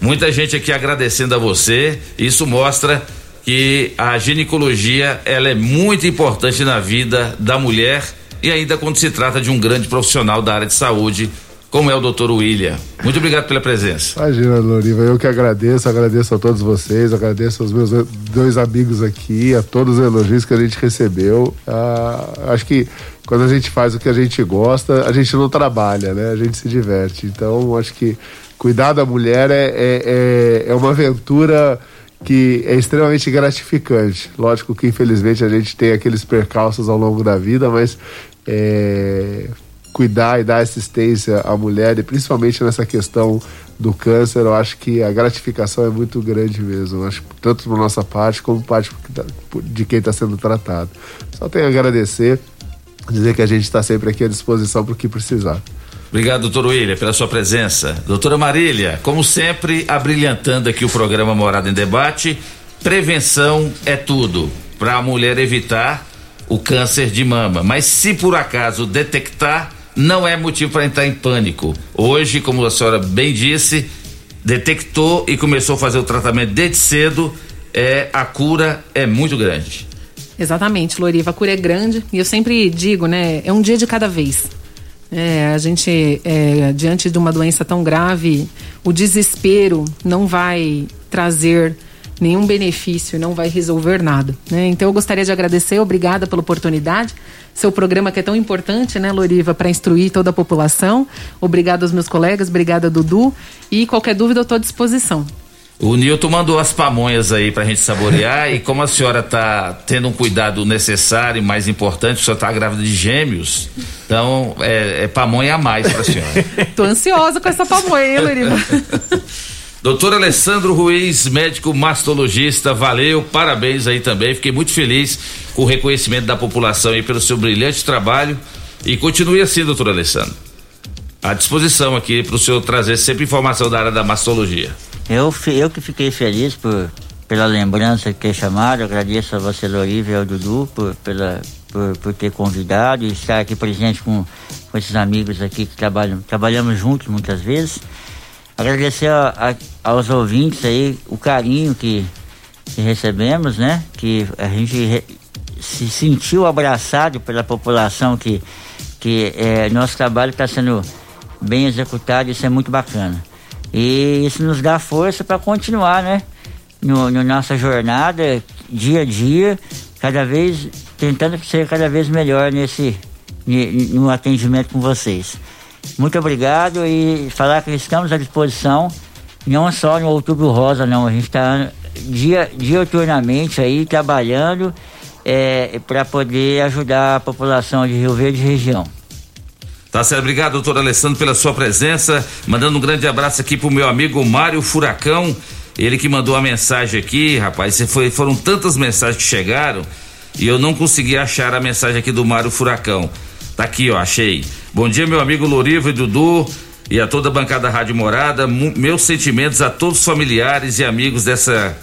muita gente aqui agradecendo a você. Isso mostra que a ginecologia ela é muito importante na vida da mulher e ainda quando se trata de um grande profissional da área de saúde, como é o doutor William. Muito obrigado pela presença. Imagina, Loriva, eu que agradeço, agradeço a todos vocês, agradeço aos meus dois amigos aqui, a todos os elogios que a gente recebeu. Ah, acho que quando a gente faz o que a gente gosta, a gente não trabalha, né? A gente se diverte. Então, acho que cuidar da mulher é, é, é, é uma aventura que é extremamente gratificante. Lógico que infelizmente a gente tem aqueles percalços ao longo da vida, mas é, cuidar e dar assistência à mulher, e principalmente nessa questão do câncer, eu acho que a gratificação é muito grande mesmo. Eu acho tanto por nossa parte como parte tá, de quem está sendo tratado. Só tenho a agradecer, dizer que a gente está sempre aqui à disposição para o que precisar. Obrigado, doutor William, pela sua presença. Doutora Marília, como sempre, abrilhantando aqui o programa Morada em Debate, prevenção é tudo para a mulher evitar o câncer de mama. Mas se por acaso detectar, não é motivo para entrar em pânico. Hoje, como a senhora bem disse, detectou e começou a fazer o tratamento desde cedo, é, a cura é muito grande. Exatamente, Loriva, a cura é grande e eu sempre digo, né, é um dia de cada vez. É, a gente, é, diante de uma doença tão grave, o desespero não vai trazer nenhum benefício, não vai resolver nada. Né? Então eu gostaria de agradecer, obrigada pela oportunidade. Seu programa que é tão importante, né, Loriva, para instruir toda a população. Obrigada aos meus colegas, obrigada, Dudu. E qualquer dúvida eu estou à disposição. O Nilton mandou as pamonhas aí pra gente saborear e como a senhora tá tendo um cuidado necessário e mais importante, a senhora tá grávida de gêmeos, então é, é pamonha a mais pra senhora. Tô ansiosa com essa pamonha, hein, Loriva? Doutor Alessandro Ruiz, médico mastologista, valeu, parabéns aí também. Fiquei muito feliz com o reconhecimento da população aí pelo seu brilhante trabalho. E continue assim, doutor Alessandro. À disposição aqui para o senhor trazer sempre informação da área da mastologia. Eu, eu que fiquei feliz por, pela lembrança que chamaram, agradeço a você, Loriva, e ao Dudu, por, pela, por, por ter convidado e estar aqui presente com, com esses amigos aqui que trabalham, trabalhamos juntos muitas vezes. Agradecer a, a, aos ouvintes aí o carinho que, que, recebemos, né? Que a gente re, se sentiu abraçado pela população que, que é, nosso trabalho está sendo bem executado, isso é muito bacana. E isso nos dá força para continuar, né? No, no, nossa jornada, dia a dia, cada vez tentando ser cada vez melhor nesse no atendimento com vocês. Muito obrigado e falar que estamos à disposição, não só no Outubro Rosa, não. A gente está dia, dioturnamente aí trabalhando é, para poder ajudar a população de Rio Verde e região. Tá certo, obrigado, doutor Alessandro, pela sua presença. Mandando um grande abraço aqui pro meu amigo Mário Furacão. Ele que mandou a mensagem aqui, rapaz. Foi, foram tantas mensagens que chegaram e eu não consegui achar a mensagem aqui do Mário Furacão. Tá aqui, ó, achei. Bom dia, meu amigo Lorivo e Dudu e a toda a bancada Rádio Morada. Meus sentimentos a todos os familiares e amigos dessa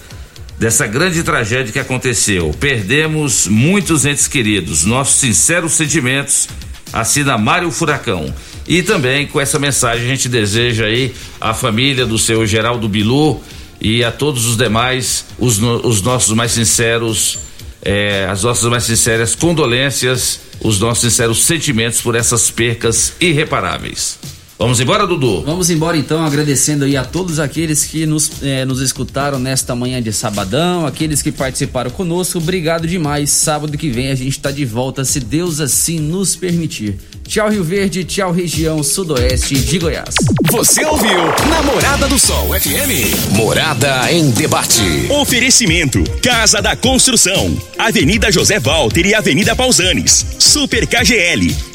dessa grande tragédia que aconteceu. Perdemos muitos entes queridos. Nossos sinceros sentimentos. Assina Mário Furacão. E também com essa mensagem a gente deseja aí à família do seu Geraldo Bilu e a todos os demais os, os nossos mais sinceros é, as nossas mais sinceras condolências, os nossos sinceros sentimentos por essas percas irreparáveis. Vamos embora, Dudu? Vamos embora então, agradecendo aí a todos aqueles que nos, eh, nos escutaram nesta manhã de sabadão, aqueles que participaram conosco, obrigado demais. Sábado que vem a gente está de volta, se Deus assim nos permitir. Tchau, Rio Verde, tchau, região sudoeste de Goiás. Você ouviu Namorada do Sol FM. Morada em debate. Oferecimento: Casa da Construção, Avenida José Walter e Avenida Pausanes. Super KGL.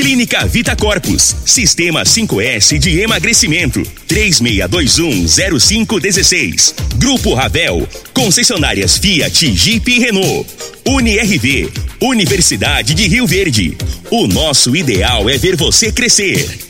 Clínica Vita Corpus, Sistema 5S de emagrecimento, 36210516. Grupo Ravel, concessionárias Fiat, Jeep e Renault. UniRV, Universidade de Rio Verde. O nosso ideal é ver você crescer.